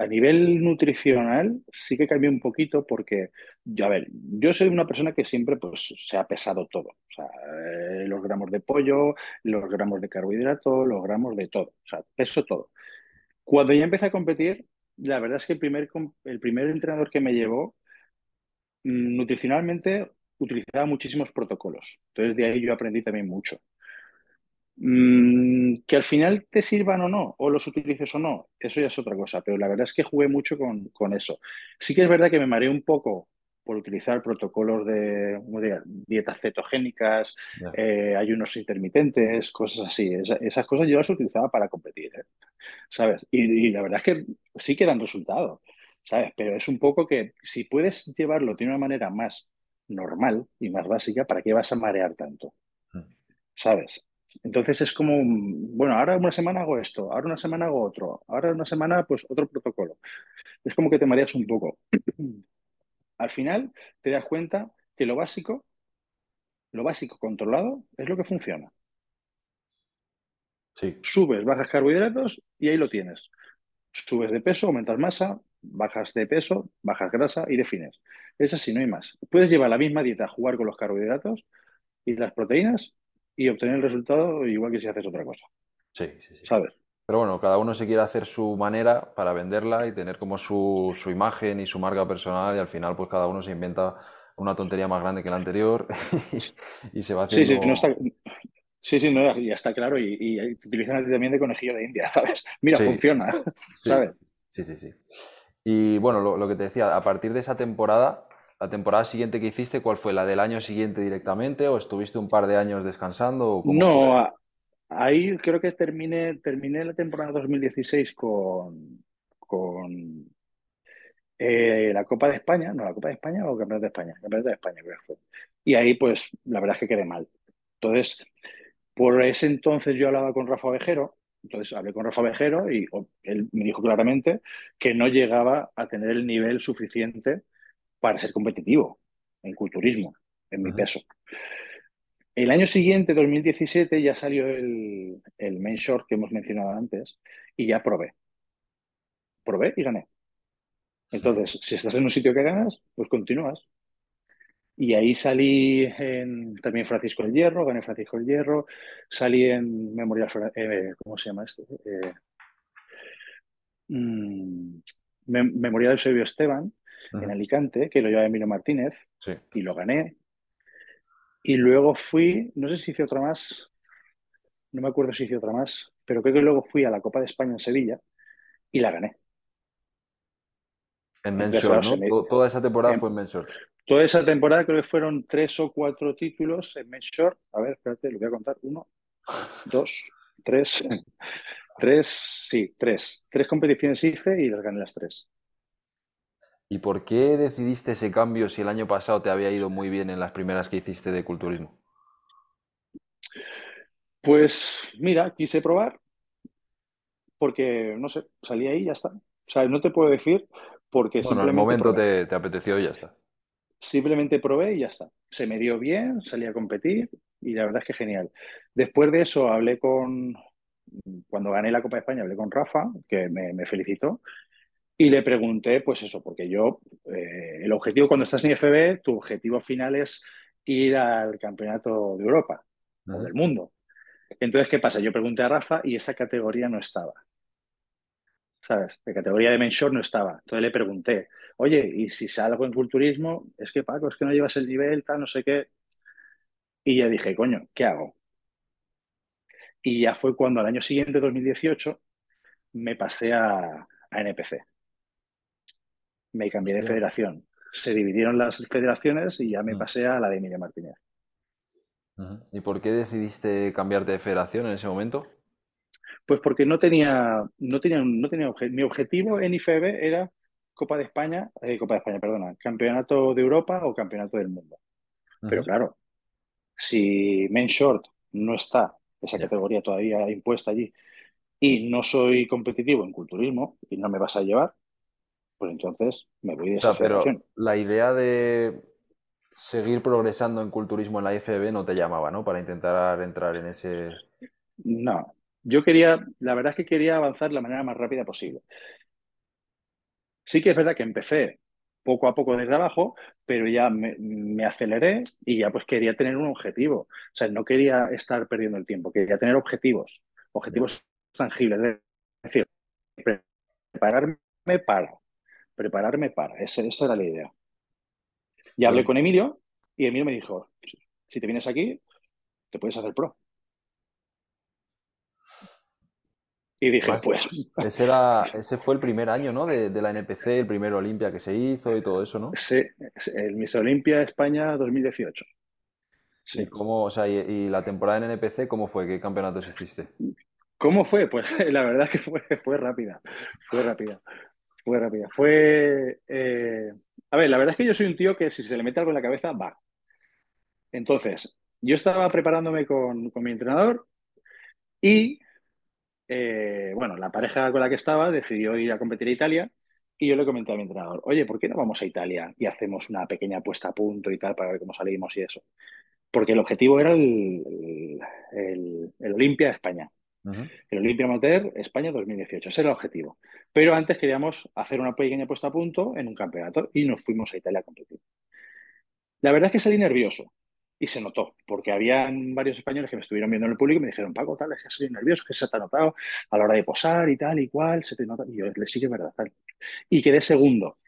a nivel nutricional sí que cambió un poquito porque, a ver, yo soy una persona que siempre pues se ha pesado todo. Eh, los gramos de pollo, los gramos de carbohidrato, los gramos de todo. O sea, peso todo. Cuando ya empecé a competir, la verdad es que el primer, el primer entrenador que me llevó, mm, nutricionalmente, utilizaba muchísimos protocolos. Entonces de ahí yo aprendí también mucho. Mm, que al final te sirvan o no, o los utilices o no, eso ya es otra cosa, pero la verdad es que jugué mucho con, eso. Sí que es verdad que me mareé un poco por utilizar protocolos de, dietas cetogénicas, eh, ayunos intermitentes, cosas así. esas cosas yo las utilizaba para competir, ¿eh? ¿sabes? Y, la verdad es que sí que dan resultados, ¿sabes? Pero es un poco que si puedes llevarlo de una manera más normal y más básica, ¿para qué vas a marear tanto? Hmm. ¿Sabes? Entonces es como, bueno, ahora una semana hago esto, ahora una semana hago otro, ahora una semana pues otro protocolo. Es como que te mareas un poco. Al final te das cuenta que lo básico, lo básico controlado es lo que funciona. Sí. Subes, bajas carbohidratos y ahí lo tienes. Subes de peso, aumentas masa, bajas de peso, bajas grasa y defines. Es así, no hay más. Puedes llevar la misma dieta, jugar con los carbohidratos y las proteínas y obtener el resultado igual que si haces otra cosa. Sí, sí, sí. ¿Sabes? Pero bueno, cada uno se quiere hacer su manera para venderla y tener como su, su imagen y su marca personal y al final pues cada uno se inventa una tontería más grande que la anterior *laughs* y se va Sí, haciendo... sí, no está, sí, sí, no, ya está claro. Y, y utilizan también de conejillo de India, *laughs* ¿sabes? Mira, Sí, funciona, sí, ¿sabes? sí, sí, sí. Y bueno, lo, lo que te decía, a partir de esa temporada, la temporada siguiente que hiciste, ¿cuál fue? ¿La del año siguiente directamente o estuviste un par de años descansando o? No, a- ahí creo que terminé, terminé la temporada 2016 con, con eh, la Copa de España, no, la Copa de España o Campeonato de España, Campeonato de España creo que fue. Y ahí pues la verdad es que quedé mal. Entonces, por ese entonces yo hablaba con Rafa Vejero, entonces hablé con Rafa Vejero y o- él me dijo claramente que no llegaba a tener el nivel suficiente para ser competitivo en culturismo, en mi peso. El año siguiente, 2017, ya salió el, el main short que hemos mencionado antes y ya probé. Probé y gané. Entonces, si estás en un sitio que ganas, pues continúas. Y ahí salí en también Francisco el Hierro, gané Francisco el Hierro, salí en Memorial, eh, ¿cómo se llama esto? Eh, mm, Mem- Memorial Eusebio Esteban en. Alicante, que lo lleva Emilio Martínez, Sí. y lo gané. Y luego fui, no sé si hice otra más, no me acuerdo si hice otra más, pero creo que luego fui a la Copa de España en Sevilla y la gané. En men's Entonces, short, claro, ¿no? me, Toda esa temporada em, fue en men's short. toda esa temporada creo que fueron tres o cuatro títulos en men's short. A ver, espérate, lo voy a contar. Uno, dos, tres, *laughs* tres, sí, tres. Tres competiciones hice y las gané las tres. ¿Y por qué decidiste ese cambio si el año pasado te había ido muy bien en las primeras que hiciste de culturismo? Pues mira, quise probar porque, no sé, salí ahí y ya está. O sea, no te puedo decir porque Bueno, en el simplemente momento te, te apeteció y ya está. Simplemente probé y ya está. Se me dio bien, salí a competir y la verdad es que genial. Después de eso hablé con, cuando gané la Copa de España, hablé con Rafa, que me, me felicitó, y le pregunté, pues eso, porque yo, eh, el objetivo cuando estás en IFB, tu objetivo final es ir al Campeonato de Europa o Ujú. del mundo. Entonces, ¿qué pasa? Yo pregunté a Rafa y esa categoría no estaba. ¿sabes? De categoría de menshort no estaba. Entonces le pregunté, oye, ¿y si salgo en culturismo? Es que Paco, es que no llevas el nivel, tal, no sé qué. Y ya dije, coño, ¿qué hago? Y ya fue cuando al año siguiente, 2018, me pasé a, a NPC. Me cambié de federación. Se dividieron las federaciones y ya me Mm. pasé a la de Emilia Martínez. ¿Y por qué decidiste cambiarte de federación en ese momento? Pues porque no tenía, no tenía, no tenía obje- mi objetivo en IFB era Copa de España, eh, Copa de España, perdona, Campeonato de Europa o Campeonato del Mundo. Pero claro, si main short no está, esa categoría todavía impuesta allí, y no soy competitivo en culturismo y no me vas a llevar, pues entonces me voy de O esa sea, pero la idea de seguir progresando en culturismo en la IFBB no te llamaba, ¿no? Para intentar entrar en ese... No, yo quería, la verdad es que quería avanzar de la manera más rápida posible. Sí que es verdad que empecé poco a poco desde abajo, pero ya me, me aceleré y ya pues quería tener un objetivo. O sea, no quería estar perdiendo el tiempo, quería tener objetivos, objetivos tangibles. Es decir, prepararme para, prepararme para. Esa, esa era la idea. Y hablé Pues, con Emilio y Emilio me dijo, si te vienes aquí, te puedes hacer pro. Y dije, además, pues ese era, ese fue el primer año, ¿no? De, de la NPC, el primer Olimpia que se hizo y todo eso, ¿no? sí, el Miss Olimpia España 2018. Y Sí. cómo, o sea, y, y la temporada en NPC, ¿cómo fue? ¿Qué campeonatos hiciste? ¿Cómo fue? Pues *laughs* la verdad es que fue, fue rápida, fue rápida, fue rápida. Fue, eh, a ver, la verdad es que yo soy un tío que si se le mete algo en la cabeza, va. Entonces, yo estaba preparándome con, con mi entrenador y, eh, bueno, la pareja con la que estaba decidió ir a competir a Italia y yo le comenté a mi entrenador, oye, ¿por qué no vamos a Italia y hacemos una pequeña puesta a punto y tal para ver cómo salimos y eso? Porque el objetivo era el, el, el Olimpia de España. El Olimpia Amateur España 2018. Ese era el objetivo. Pero antes queríamos hacer una pequeña puesta a punto en un campeonato y nos fuimos a Italia a competir. La verdad es que salí nervioso y se notó, porque habían varios españoles que me estuvieron viendo en el público y me dijeron, Paco, tal, es que salí nervioso, que se te ha notado a la hora de posar y tal y cual, se te nota. Y yo le sigue verdad, tal. Y quedé segundo.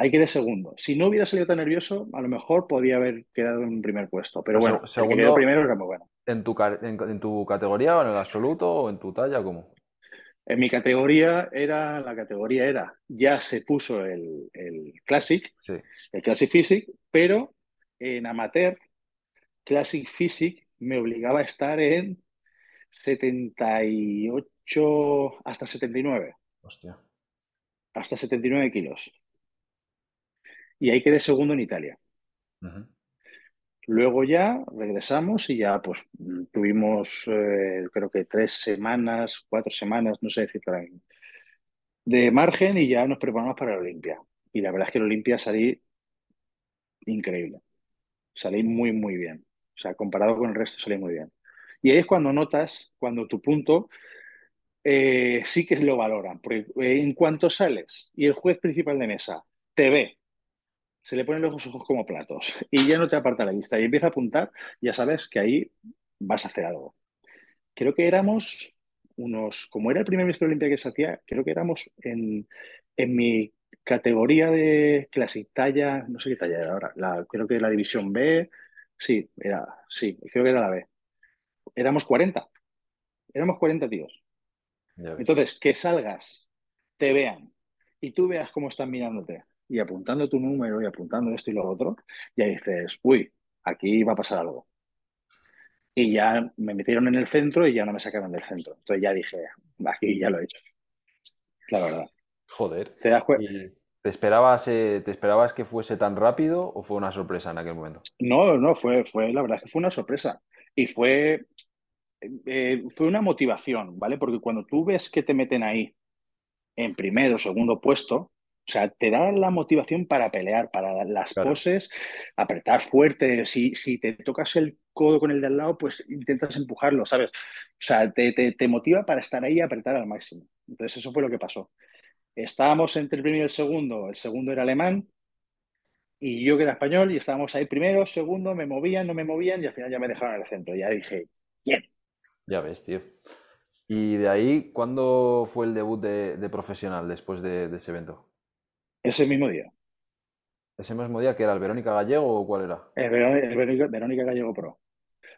Ahí quedé segundo. Si no hubiera salido tan nervioso, a lo mejor podía haber quedado en primer puesto. Pero bueno, segundo primero era muy bueno. ¿En tu, en, tu categoría o en el absoluto o en tu talla? ¿Cómo? En mi categoría era, la categoría era, ya se puso el, el Classic, el Classic Physique, pero en amateur, Classic Physique me obligaba a estar en 78 hasta 79. Hostia. Hasta 79 kilos y ahí quedé segundo en Italia. Luego ya regresamos y ya pues tuvimos eh, creo que tres semanas, cuatro semanas, no sé decir de margen y ya nos preparamos para la Olimpia. Y la verdad es que la Olimpia salí increíble. Salí muy, muy bien. O sea, comparado con el resto salí muy bien. Y ahí es cuando notas, cuando tu punto eh, sí que lo valoran. Porque en cuanto sales y el juez principal de mesa te ve se le ponen los ojos como platos *laughs* y ya no te aparta la vista y empieza a apuntar, ya sabes que ahí vas a hacer algo. Creo que éramos unos, como era el primer ministro Olimpia que se hacía, creo que éramos en, mi categoría de Classic talla, no sé qué talla era ahora, la, creo que la división B, sí, era, sí, creo que era la B. Éramos 40, éramos 40 tíos. Entonces, que salgas, te vean y tú veas cómo están mirándote y apuntando tu número y apuntando esto y lo otro, ya dices, uy, aquí va a pasar algo. Y ya me metieron en el centro y ya no me sacaron del centro. Entonces ya dije, aquí ya lo he hecho. La verdad. Joder. ¿Te das cuenta? ¿Te esperabas, eh, ¿Te esperabas que fuese tan rápido o fue una sorpresa en aquel momento? No, no, fue, fue la verdad que fue una sorpresa. Y fue, eh, fue una motivación, ¿vale? Porque cuando tú ves que te meten ahí en primero o segundo puesto, o sea, te da la motivación para pelear, para las poses, apretar fuerte. Si, si te tocas el codo con el de al lado, pues intentas empujarlo, ¿sabes? O sea, te, te, motiva para estar ahí y apretar al máximo. Entonces, eso fue lo que pasó. Estábamos entre el primero y el segundo. El segundo era alemán y yo que era español y estábamos ahí primero, segundo, me movían, no me movían y al final ya me dejaron en el centro. Ya dije, bien. Ya ves, tío. Y de ahí, ¿cuándo fue el debut de, profesional después de ese evento? Ese mismo día. ¿Ese mismo día que era el Verónica Gallego o cuál era? El Verónica, Gallego Pro.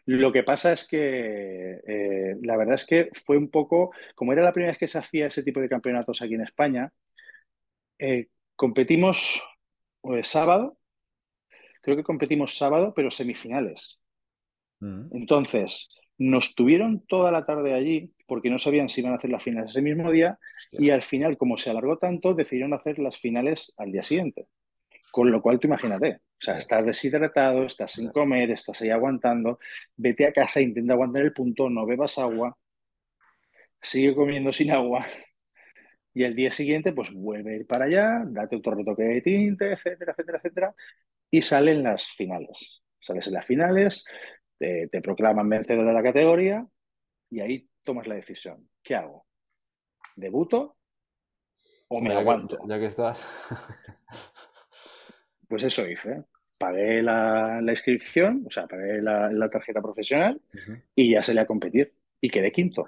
Lo que pasa es que eh, la verdad es que fue un poco, como era la primera vez que se hacía ese tipo de campeonatos aquí en España, eh, competimos pues, sábado, creo que competimos sábado, pero semifinales. Mm. Entonces, nos tuvieron toda la tarde allí porque no sabían si iban a hacer las finales ese mismo día y al final, como se alargó tanto, decidieron hacer las finales al día siguiente. Con lo cual, tú imagínate, o sea, estás deshidratado, estás sin comer, estás ahí aguantando, vete a casa, intenta aguantar el punto, no bebas agua, sigue comiendo sin agua y el día siguiente, pues vuelve a ir para allá, date otro retoque de tinte, etcétera, etcétera, etcétera, y salen las finales. Sales en las finales, te, proclaman vencedor de la categoría y ahí tomas la decisión. ¿Qué hago? ¿Debuto o me aguanto? ya que estás. *laughs* pues eso hice. Pagué la, inscripción, o sea, pagué la, tarjeta profesional y ya salí a competir. Y quedé quinto.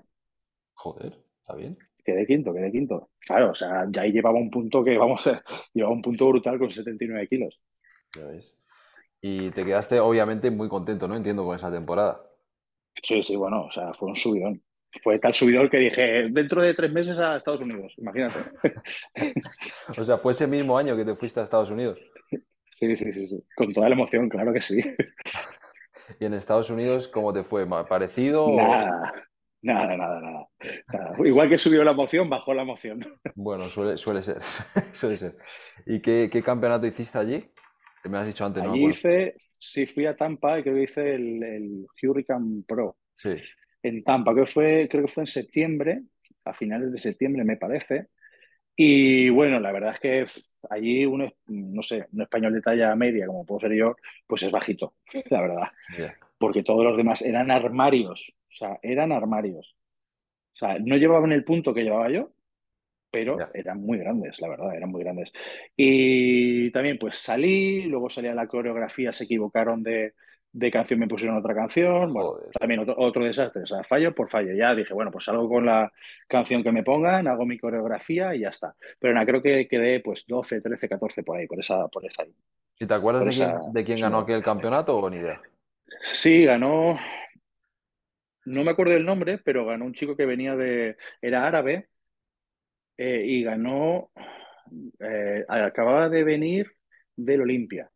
Joder, está bien. Quedé quinto, quedé quinto. Claro, o sea, ya ahí llevaba un punto que, vamos, *laughs* llevaba un punto brutal con 79 kilos. Ya ves. Y te quedaste obviamente muy contento, ¿no? Entiendo, con esa temporada. Sí, sí, bueno, o sea, fue un subidón. Fue tal subidón que dije, dentro de tres meses a Estados Unidos, imagínate. *laughs* o sea, fue ese mismo año que te fuiste a Estados Unidos. Sí, sí, sí, sí. Con toda la emoción, claro que sí. *laughs* ¿Y en Estados Unidos cómo te fue? ¿Parecido? Nada, nada, nada, nada, Igual que subió la emoción, bajó la emoción. Bueno, suele, suele ser. *laughs* suele ser. ¿Y qué, qué campeonato hiciste allí? me has dicho antes, ¿no? Allí hice, sí, fui a Tampa y creo que hice el, Hurricane Pro. Sí. En Tampa, que fue, creo que fue en septiembre, a finales de septiembre me parece. Y bueno, la verdad es que allí uno, no sé, un español de talla media, como puedo ser yo, pues es bajito, la verdad. porque todos los demás eran armarios, o sea, eran armarios. O sea, no llevaban el punto que llevaba yo, pero eran muy grandes, la verdad, eran muy grandes. Y también pues salí, luego salía la coreografía, se equivocaron de, canción, me pusieron otra canción, bueno, también otro, desastre, o sea, fallo por fallo. Ya dije, bueno, pues salgo con la canción que me pongan, hago mi coreografía y ya está. Pero nada, creo que quedé pues 12, 13, 14 por ahí, por esa, por esa. ¿Y te acuerdas de, quién, de quién ganó aquel campeonato o ni idea? Sí, ganó, no me acuerdo el nombre, pero ganó un chico que venía de, era árabe eh, y ganó, eh, acababa de venir del Olimpia,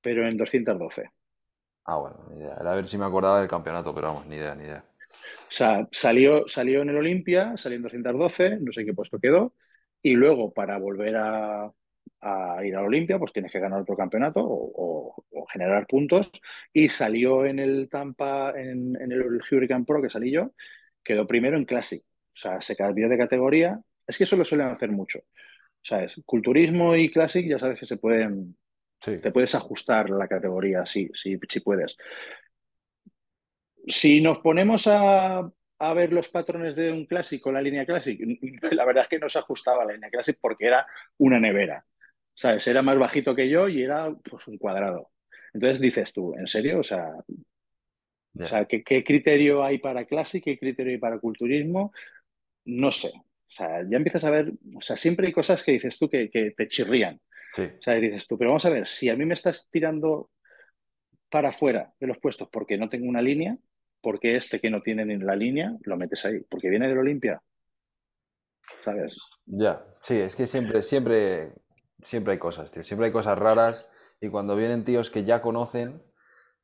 pero en 212. Ah, bueno, ni idea. Era a ver si me acordaba del campeonato, pero vamos, ni idea, ni idea. O sea, salió, salió en el Olimpia, salió en 212, no sé qué puesto quedó, y luego para volver a, ir al Olimpia, pues tienes que ganar otro campeonato o, generar puntos. Y salió en el Tampa, en, el Hurricane Pro que salí yo, quedó primero en Classic. O sea, se cambió de categoría. Es que eso lo suelen hacer mucho. ¿Sabes? Culturismo y Classic ya sabes que se pueden. Te puedes ajustar la categoría, sí, sí, sí puedes. Si nos ponemos a, a ver los patrones de un clásico, la línea Classic, *laughs* la verdad es que no se ajustaba a la línea Classic porque era una nevera. ¿sabes? Era más bajito que yo y era pues un cuadrado. Entonces dices tú, ¿en serio? O sea, o sea ¿qué, criterio hay para clase? ¿Qué criterio hay para culturismo? No sé. O sea, ya empiezas a ver, o sea, siempre hay cosas que dices tú que, te chirrían. Sí. O sea, dices tú, pero vamos a ver, si a mí me estás tirando para afuera de los puestos porque no tengo una línea, porque este que no tiene ni la línea lo metes ahí? Porque viene del Olimpia. ¿Sabes? Ya, sí, es que siempre, siempre siempre hay cosas, tío. Siempre hay cosas raras. Y cuando vienen tíos que ya conocen,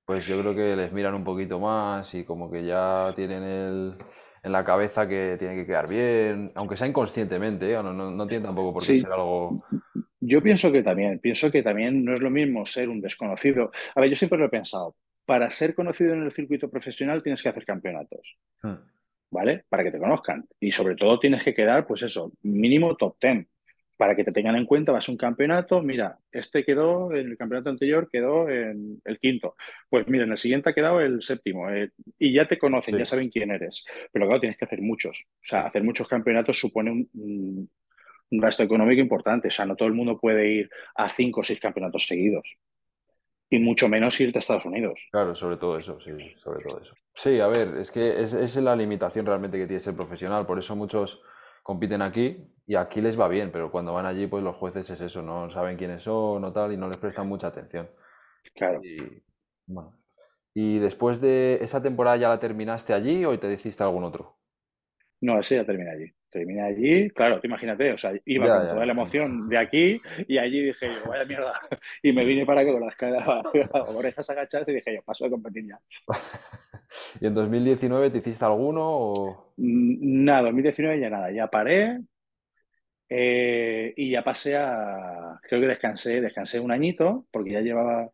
pues yo creo que les miran un poquito más y como que ya tienen el, en la cabeza que tiene que quedar bien, aunque sea inconscientemente, ¿eh? no, no, tiene tampoco por qué ser algo... Yo pienso que también, pienso que también no es lo mismo ser un desconocido. A ver, yo siempre lo he pensado, para ser conocido en el circuito profesional tienes que hacer campeonatos. ¿vale? Para que te conozcan. Y sobre todo tienes que quedar, pues eso, mínimo top ten para que te tengan en cuenta, vas a un campeonato, mira, este quedó, en el campeonato anterior quedó en el quinto, pues mira, en el siguiente ha quedado el séptimo, eh, y ya te conocen, ya saben quién eres, pero claro, tienes que hacer muchos, o sea, hacer muchos campeonatos supone un, gasto económico importante, o sea, no todo el mundo puede ir a cinco o seis campeonatos seguidos. Y mucho menos irte a Estados Unidos. Claro, sobre todo eso, sí, sobre todo eso. Sí, a ver, es que es, es la limitación realmente que tiene ser profesional, por eso muchos compiten aquí y aquí les va bien, pero cuando van allí, pues los jueces es eso, no saben quiénes son o tal y no les prestan mucha atención. Claro. Y, bueno. ¿Y después de esa temporada ya la terminaste allí o te hiciste algún otro? No, ese ya terminé allí. Terminé allí, claro, te imagínate, o sea, iba con toda la emoción de aquí y allí dije yo, vaya mierda. *laughs* Y me vine para que con las *laughs* orejas agachadas y dije yo, paso de competir ya. *laughs* ¿Y en 2019 te hiciste alguno? O... Mm, nada, 2019 ya nada, ya paré eh, y ya pasé a, creo que descansé, descansé un añito porque ya llevaba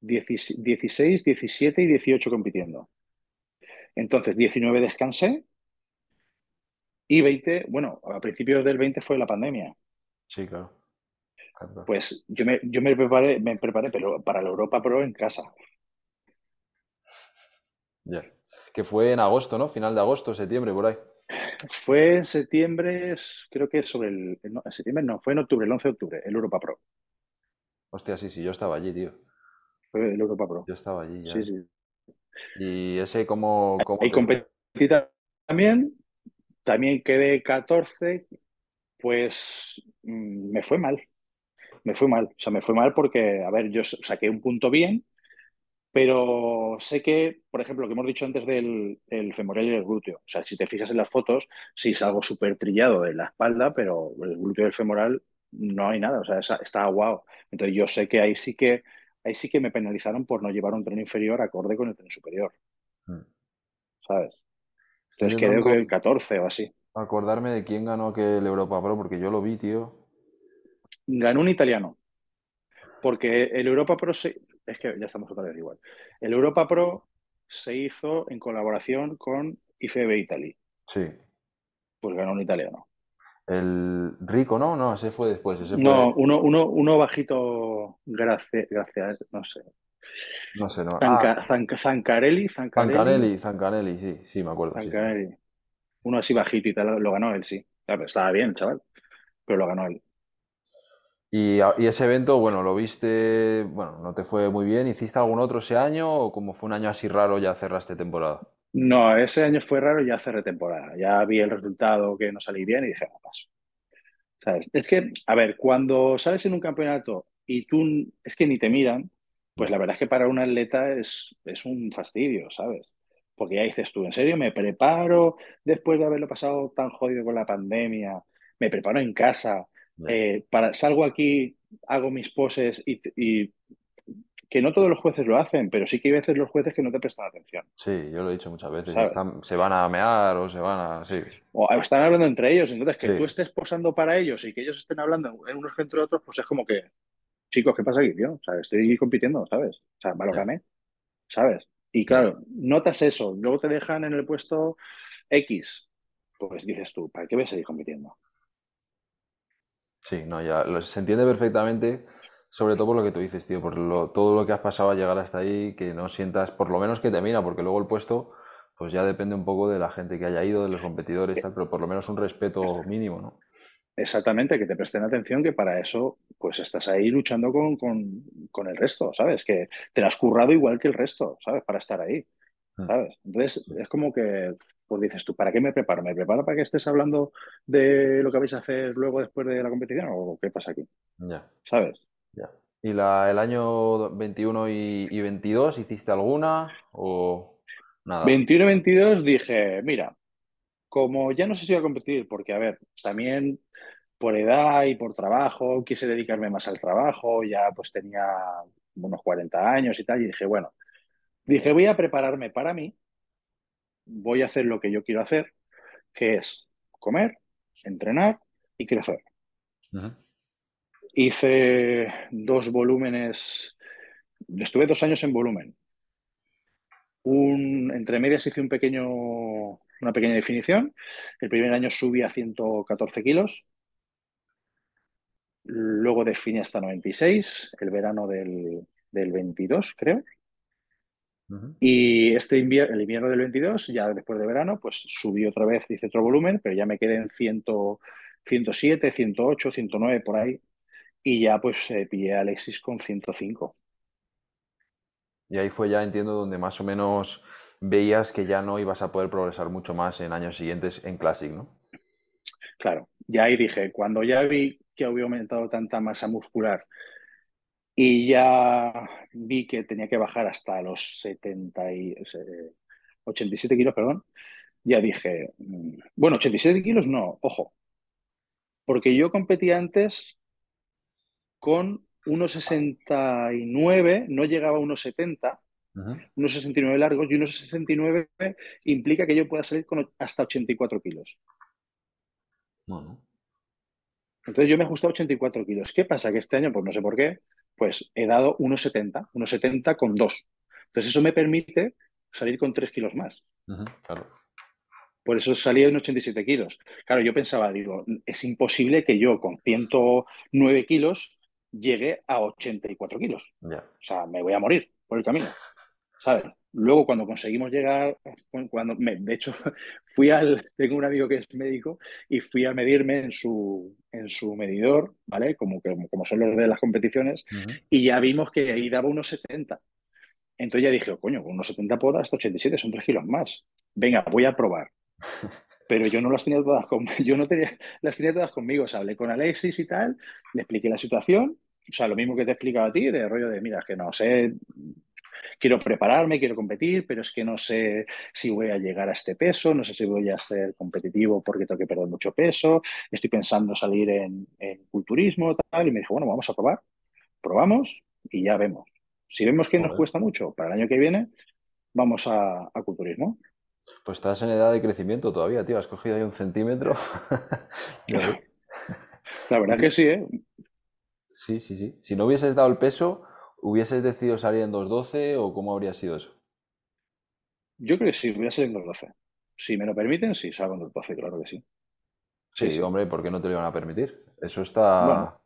16, 17 y 18 compitiendo. Entonces, 19 descansé y 20, bueno, a principios del 20 fue la pandemia. Sí, claro. Pues yo me, yo me preparé, me preparé, pero para la Europa Pro en casa. Ya. Que fue en agosto, ¿no? Final de agosto, septiembre, por ahí. Fue en septiembre, creo que sobre el. No, en septiembre no, fue en octubre, el 11 de octubre, el Europa Pro. Hostia, sí, sí, yo estaba allí, tío. Fue el Europa Pro. Yo estaba allí ya. Sí, sí. Y ese, ¿cómo. cómo y competí también, también quedé 14, pues mm, me fue mal. Me fue mal. O sea, me fue mal porque, a ver, yo saqué un punto bien, pero sé que, por ejemplo, lo que hemos dicho antes del, femoral y el glúteo. O sea, si te fijas en las fotos, sí es algo súper trillado de la espalda, pero el glúteo y el femoral no hay nada. O sea, está guau. Entonces yo sé que ahí sí que ahí sí que me penalizaron por no llevar un tren inferior acorde con el tren superior. Hmm. ¿Sabes? Quedé que el 14 o así. Acordarme de quién ganó aquel Europa Pro, porque yo lo vi, tío. Ganó un italiano. Porque el Europa Pro se... es que ya estamos otra vez igual. El Europa Pro se hizo en colaboración con IFEB Italy. Sí. Pues ganó un italiano. El rico, ¿no? No, ese fue después. No, uno, uno, uno bajito, gracias, gracias, no sé. No sé, no. Zanca- Ah, Zanca- Zancarelli, Zancarelli, Zancanelli, sí, sí, me acuerdo, sí, sí. Zancarelli. Uno así bajito y tal, lo ganó él, sí. Claro, Estaba bien, chaval, pero lo ganó él. Y, a- y ese evento, bueno, lo viste, bueno, no te fue muy bien. ¿Hiciste algún otro ese año o como fue un año así raro ya cerraste temporada? No, ese año fue raro y ya cerré temporada. Ya vi el resultado que no salí bien y dije, no paso. ¿Sabes? Es que, a ver, cuando sales en un campeonato y tú es que ni te miran, pues la verdad es que para un atleta es, es un fastidio, ¿sabes? Porque ya dices tú, ¿en serio me preparo después de haberlo pasado tan jodido con la pandemia? Me preparo en casa, eh, para, salgo aquí, hago mis poses y, y que no todos los jueces lo hacen, pero sí que hay veces los jueces que no te prestan atención, Sí, yo lo he dicho muchas veces, están, se van a mear o se van a... Sí, O están hablando entre ellos, entonces que tú estés posando para ellos y que ellos estén hablando en unos entre otros, pues es como que, chicos, ¿qué pasa aquí, tío? O sea, estoy compitiendo, ¿sabes? O sea, valórame, ¿sabes? Y claro, notas eso, luego te dejan en el puesto X, pues dices tú, ¿para qué voy a seguir compitiendo? Sí, no, ya lo- se entiende perfectamente, sobre todo por lo que tú dices, tío, por lo- todo lo que has pasado a llegar hasta ahí, que no sientas, por lo menos que te mira, porque luego el puesto, pues ya depende un poco de la gente que haya ido, de los competidores, tal, pero por lo menos un respeto mínimo, ¿no? Exactamente, que te presten atención, que para eso, pues estás ahí luchando con, con, con el resto, ¿sabes? Que te lo has currado igual que el resto, ¿sabes? Para estar ahí. Mm, ¿sabes? Entonces, es como que, pues dices tú, ¿para qué me preparo? ¿Me preparo para que estés hablando de lo que vais a hacer luego después de la competición o qué pasa aquí? Ya, ¿Sabes? ya. ¿Y la, el año 21 y, y 22 hiciste alguna o nada? 21-22 dije, mira, como ya no sé si voy a competir, porque a ver, también por edad y por trabajo, quise dedicarme más al trabajo, ya pues tenía unos 40 años y tal, y dije, bueno, dije, voy a prepararme para mí, voy a hacer lo que yo quiero hacer, que es comer, entrenar y crecer. Hice dos volúmenes, estuve dos años en volumen. Un, entre medias hice un pequeño, una pequeña definición. El primer año subí a 114 kilos, luego definí hasta 96, el verano del, del 22, creo. Y este invierno, el invierno del 22, ya después de verano, pues subí otra vez, hice otro volumen, pero ya me quedé en 100, 107, 108, 109 por ahí. Y ya pues eh, pillé a Alexis con 105. Y ahí fue ya, entiendo, donde más o menos veías que ya no ibas a poder progresar mucho más en años siguientes en Classic, ¿no? Claro, ya ahí dije, cuando ya vi que había aumentado tanta masa muscular y ya vi que tenía que bajar hasta los 70 y, eh, 87 kilos, perdón, ya dije, mm, bueno, 87 kilos no, ojo, porque yo competía antes con 1,69, no llegaba a 1,70, Ujú. 1,69 largos y 1,69 implica que yo pueda salir con hasta 84 kilos. Bueno, Entonces yo me ajusté a 84 kilos. ¿Qué pasa? Que este año, pues no sé por qué, pues he dado 1,70, 1,70 con 2. Entonces eso me permite salir con 3 kilos más. claro. Por eso salí en 87 kilos. Claro, yo pensaba, digo, es imposible que yo con 109 kilos llegue a 84 kilos. Ya. O sea, me voy a morir por el camino, ¿sabes? Luego, cuando conseguimos llegar, cuando me- de hecho, *laughs* fui al, tengo un amigo que es médico y fui a medirme en su, en su medidor, ¿vale? Como, que, como son los de las competiciones, y ya vimos que ahí daba unos 70. Entonces ya dije, oh, coño, con unos 70 puedo dar hasta 87, son 3 kilos más. Venga, voy a probar. *laughs* Pero yo no las tenía todas con, *laughs* yo no tenía, las tenía todas conmigo. O sea, hablé con Alexis y tal, le expliqué la situación. O sea, lo mismo que te he explicado a ti, de rollo de, mira, es que no sé, quiero prepararme, quiero competir, pero es que no sé si voy a llegar a este peso, no sé si voy a ser competitivo porque tengo que perder mucho peso, estoy pensando salir en, en culturismo, tal, y me dijo, bueno, vamos a probar, probamos y ya vemos. Si vemos que nos cuesta mucho para el año que viene, vamos a, a culturismo. Pues estás en edad de crecimiento todavía, tío. Has cogido ahí un centímetro. *laughs* La verdad que sí, ¿eh? Sí, sí, sí. Si no hubieses dado el peso, ¿hubieses decidido salir en 2.12 o cómo habría sido eso? Yo creo que sí, voy a salir en 2.12. Si me lo permiten, sí, salgo en 2.12, claro que sí. Sí, Sí, sí. hombre, ¿por qué no te lo iban a permitir? Eso Bueno, está.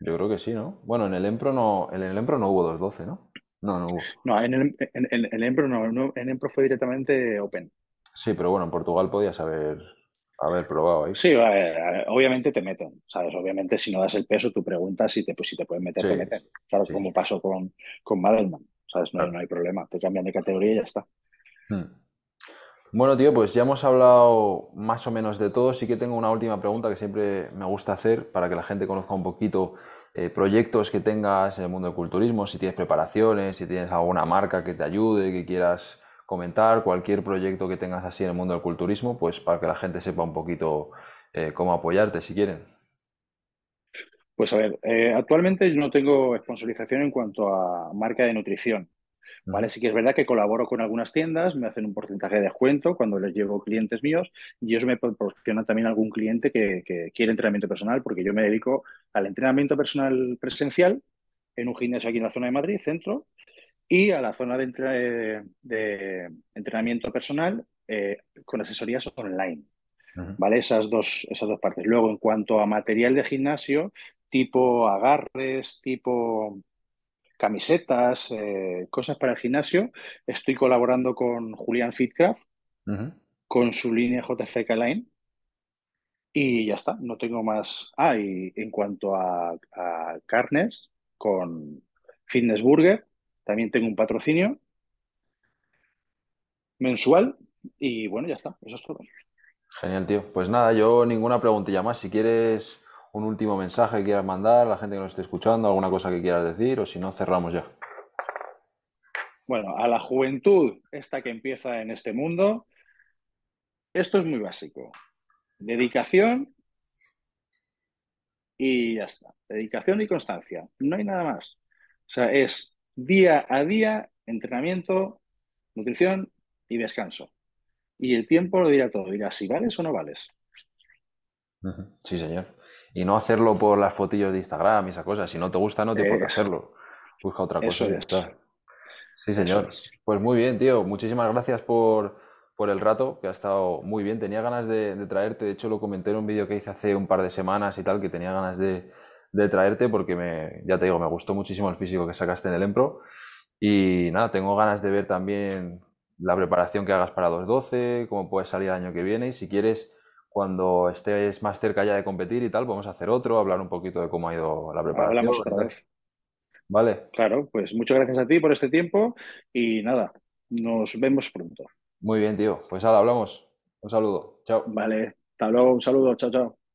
Yo creo que sí, ¿no? Bueno, en el Empro no, en el Empro no hubo 2.12, ¿no? No, no hubo. No, en el, en, en- en Empro no, no, en Empro fue directamente Open. Sí, pero bueno, en Portugal podías haber, haber probado ahí. Sí, a ver, a ver, obviamente te meten, ¿sabes? Obviamente si no das el peso, tú preguntas si te, pues, si te pueden meter, Sí, te meten. Claro, sí, como pasó con, con Madelman, ¿sabes? No, claro. no hay problema, te cambian de categoría y ya está. Hmm. Bueno, tío, pues ya hemos hablado más o menos de todo. Sí que tengo una última pregunta que siempre me gusta hacer para que la gente conozca un poquito eh, proyectos que tengas en el mundo del culturismo, si tienes preparaciones, si tienes alguna marca que te ayude, que quieras comentar, cualquier proyecto que tengas así en el mundo del culturismo, pues para que la gente sepa un poquito eh, cómo apoyarte si quieren. Pues a ver, eh, actualmente yo no tengo sponsorización en cuanto a marca de nutrición, ¿vale? Sí que es verdad que colaboro con algunas tiendas, me hacen un porcentaje de descuento cuando les llevo clientes míos y ellos me proporcionan también algún cliente que, que quiere entrenamiento personal porque yo me dedico al entrenamiento personal presencial en un gimnasio aquí en la zona de Madrid, centro, y a la zona de, entre- de entrenamiento personal eh, con asesorías online. ujú, ¿vale? Esas dos, esas dos partes. Luego, en cuanto a material de gimnasio, tipo agarres, tipo camisetas, eh, cosas para el gimnasio, estoy colaborando con Julián Fitcraft, con su línea JFK Line, y ya está, no tengo más. Ah, y en cuanto a, a carnes, con Fitness Burger, también tengo un patrocinio mensual, y bueno, ya está, eso es todo. Genial, tío. Pues nada, yo ninguna preguntilla más. Si quieres un último mensaje que quieras mandar a la gente que nos esté escuchando, alguna cosa que quieras decir, o si no, cerramos ya. Bueno, a la juventud, esta que empieza en este mundo, esto es muy básico. Dedicación y ya está. Dedicación y constancia. No hay nada más. O sea, es día a día entrenamiento, nutrición y descanso. Y el tiempo lo dirá todo. Dirá si vales o no vales. Sí, señor. Y no hacerlo por las fotillos de Instagram y esas cosas. Si no te gusta, no qué Eso, hacerlo. Busca otra cosa eso y ya es. está. Sí, señor. es. Pues muy bien, tío. Muchísimas gracias por, por el rato, que ha estado muy bien. Tenía ganas de, de traerte. De hecho, lo comenté en un vídeo que hice hace un par de semanas y tal, que tenía ganas de, de traerte porque me, ya te digo, me gustó muchísimo el físico que sacaste en el Empro. Y nada, tengo ganas de ver también la preparación que hagas para 212, cómo puedes salir el año que viene. Y si quieres, cuando estés más cerca ya de competir y tal, podemos hacer otro, hablar un poquito de cómo ha ido la preparación Hablamos otra vez. Vale, Claro, pues muchas gracias a ti por este tiempo y nada, nos vemos pronto. muy bien, tío. Pues ahora hablamos. Un saludo. Chao. Vale, hasta luego, un saludo, chao. Chao.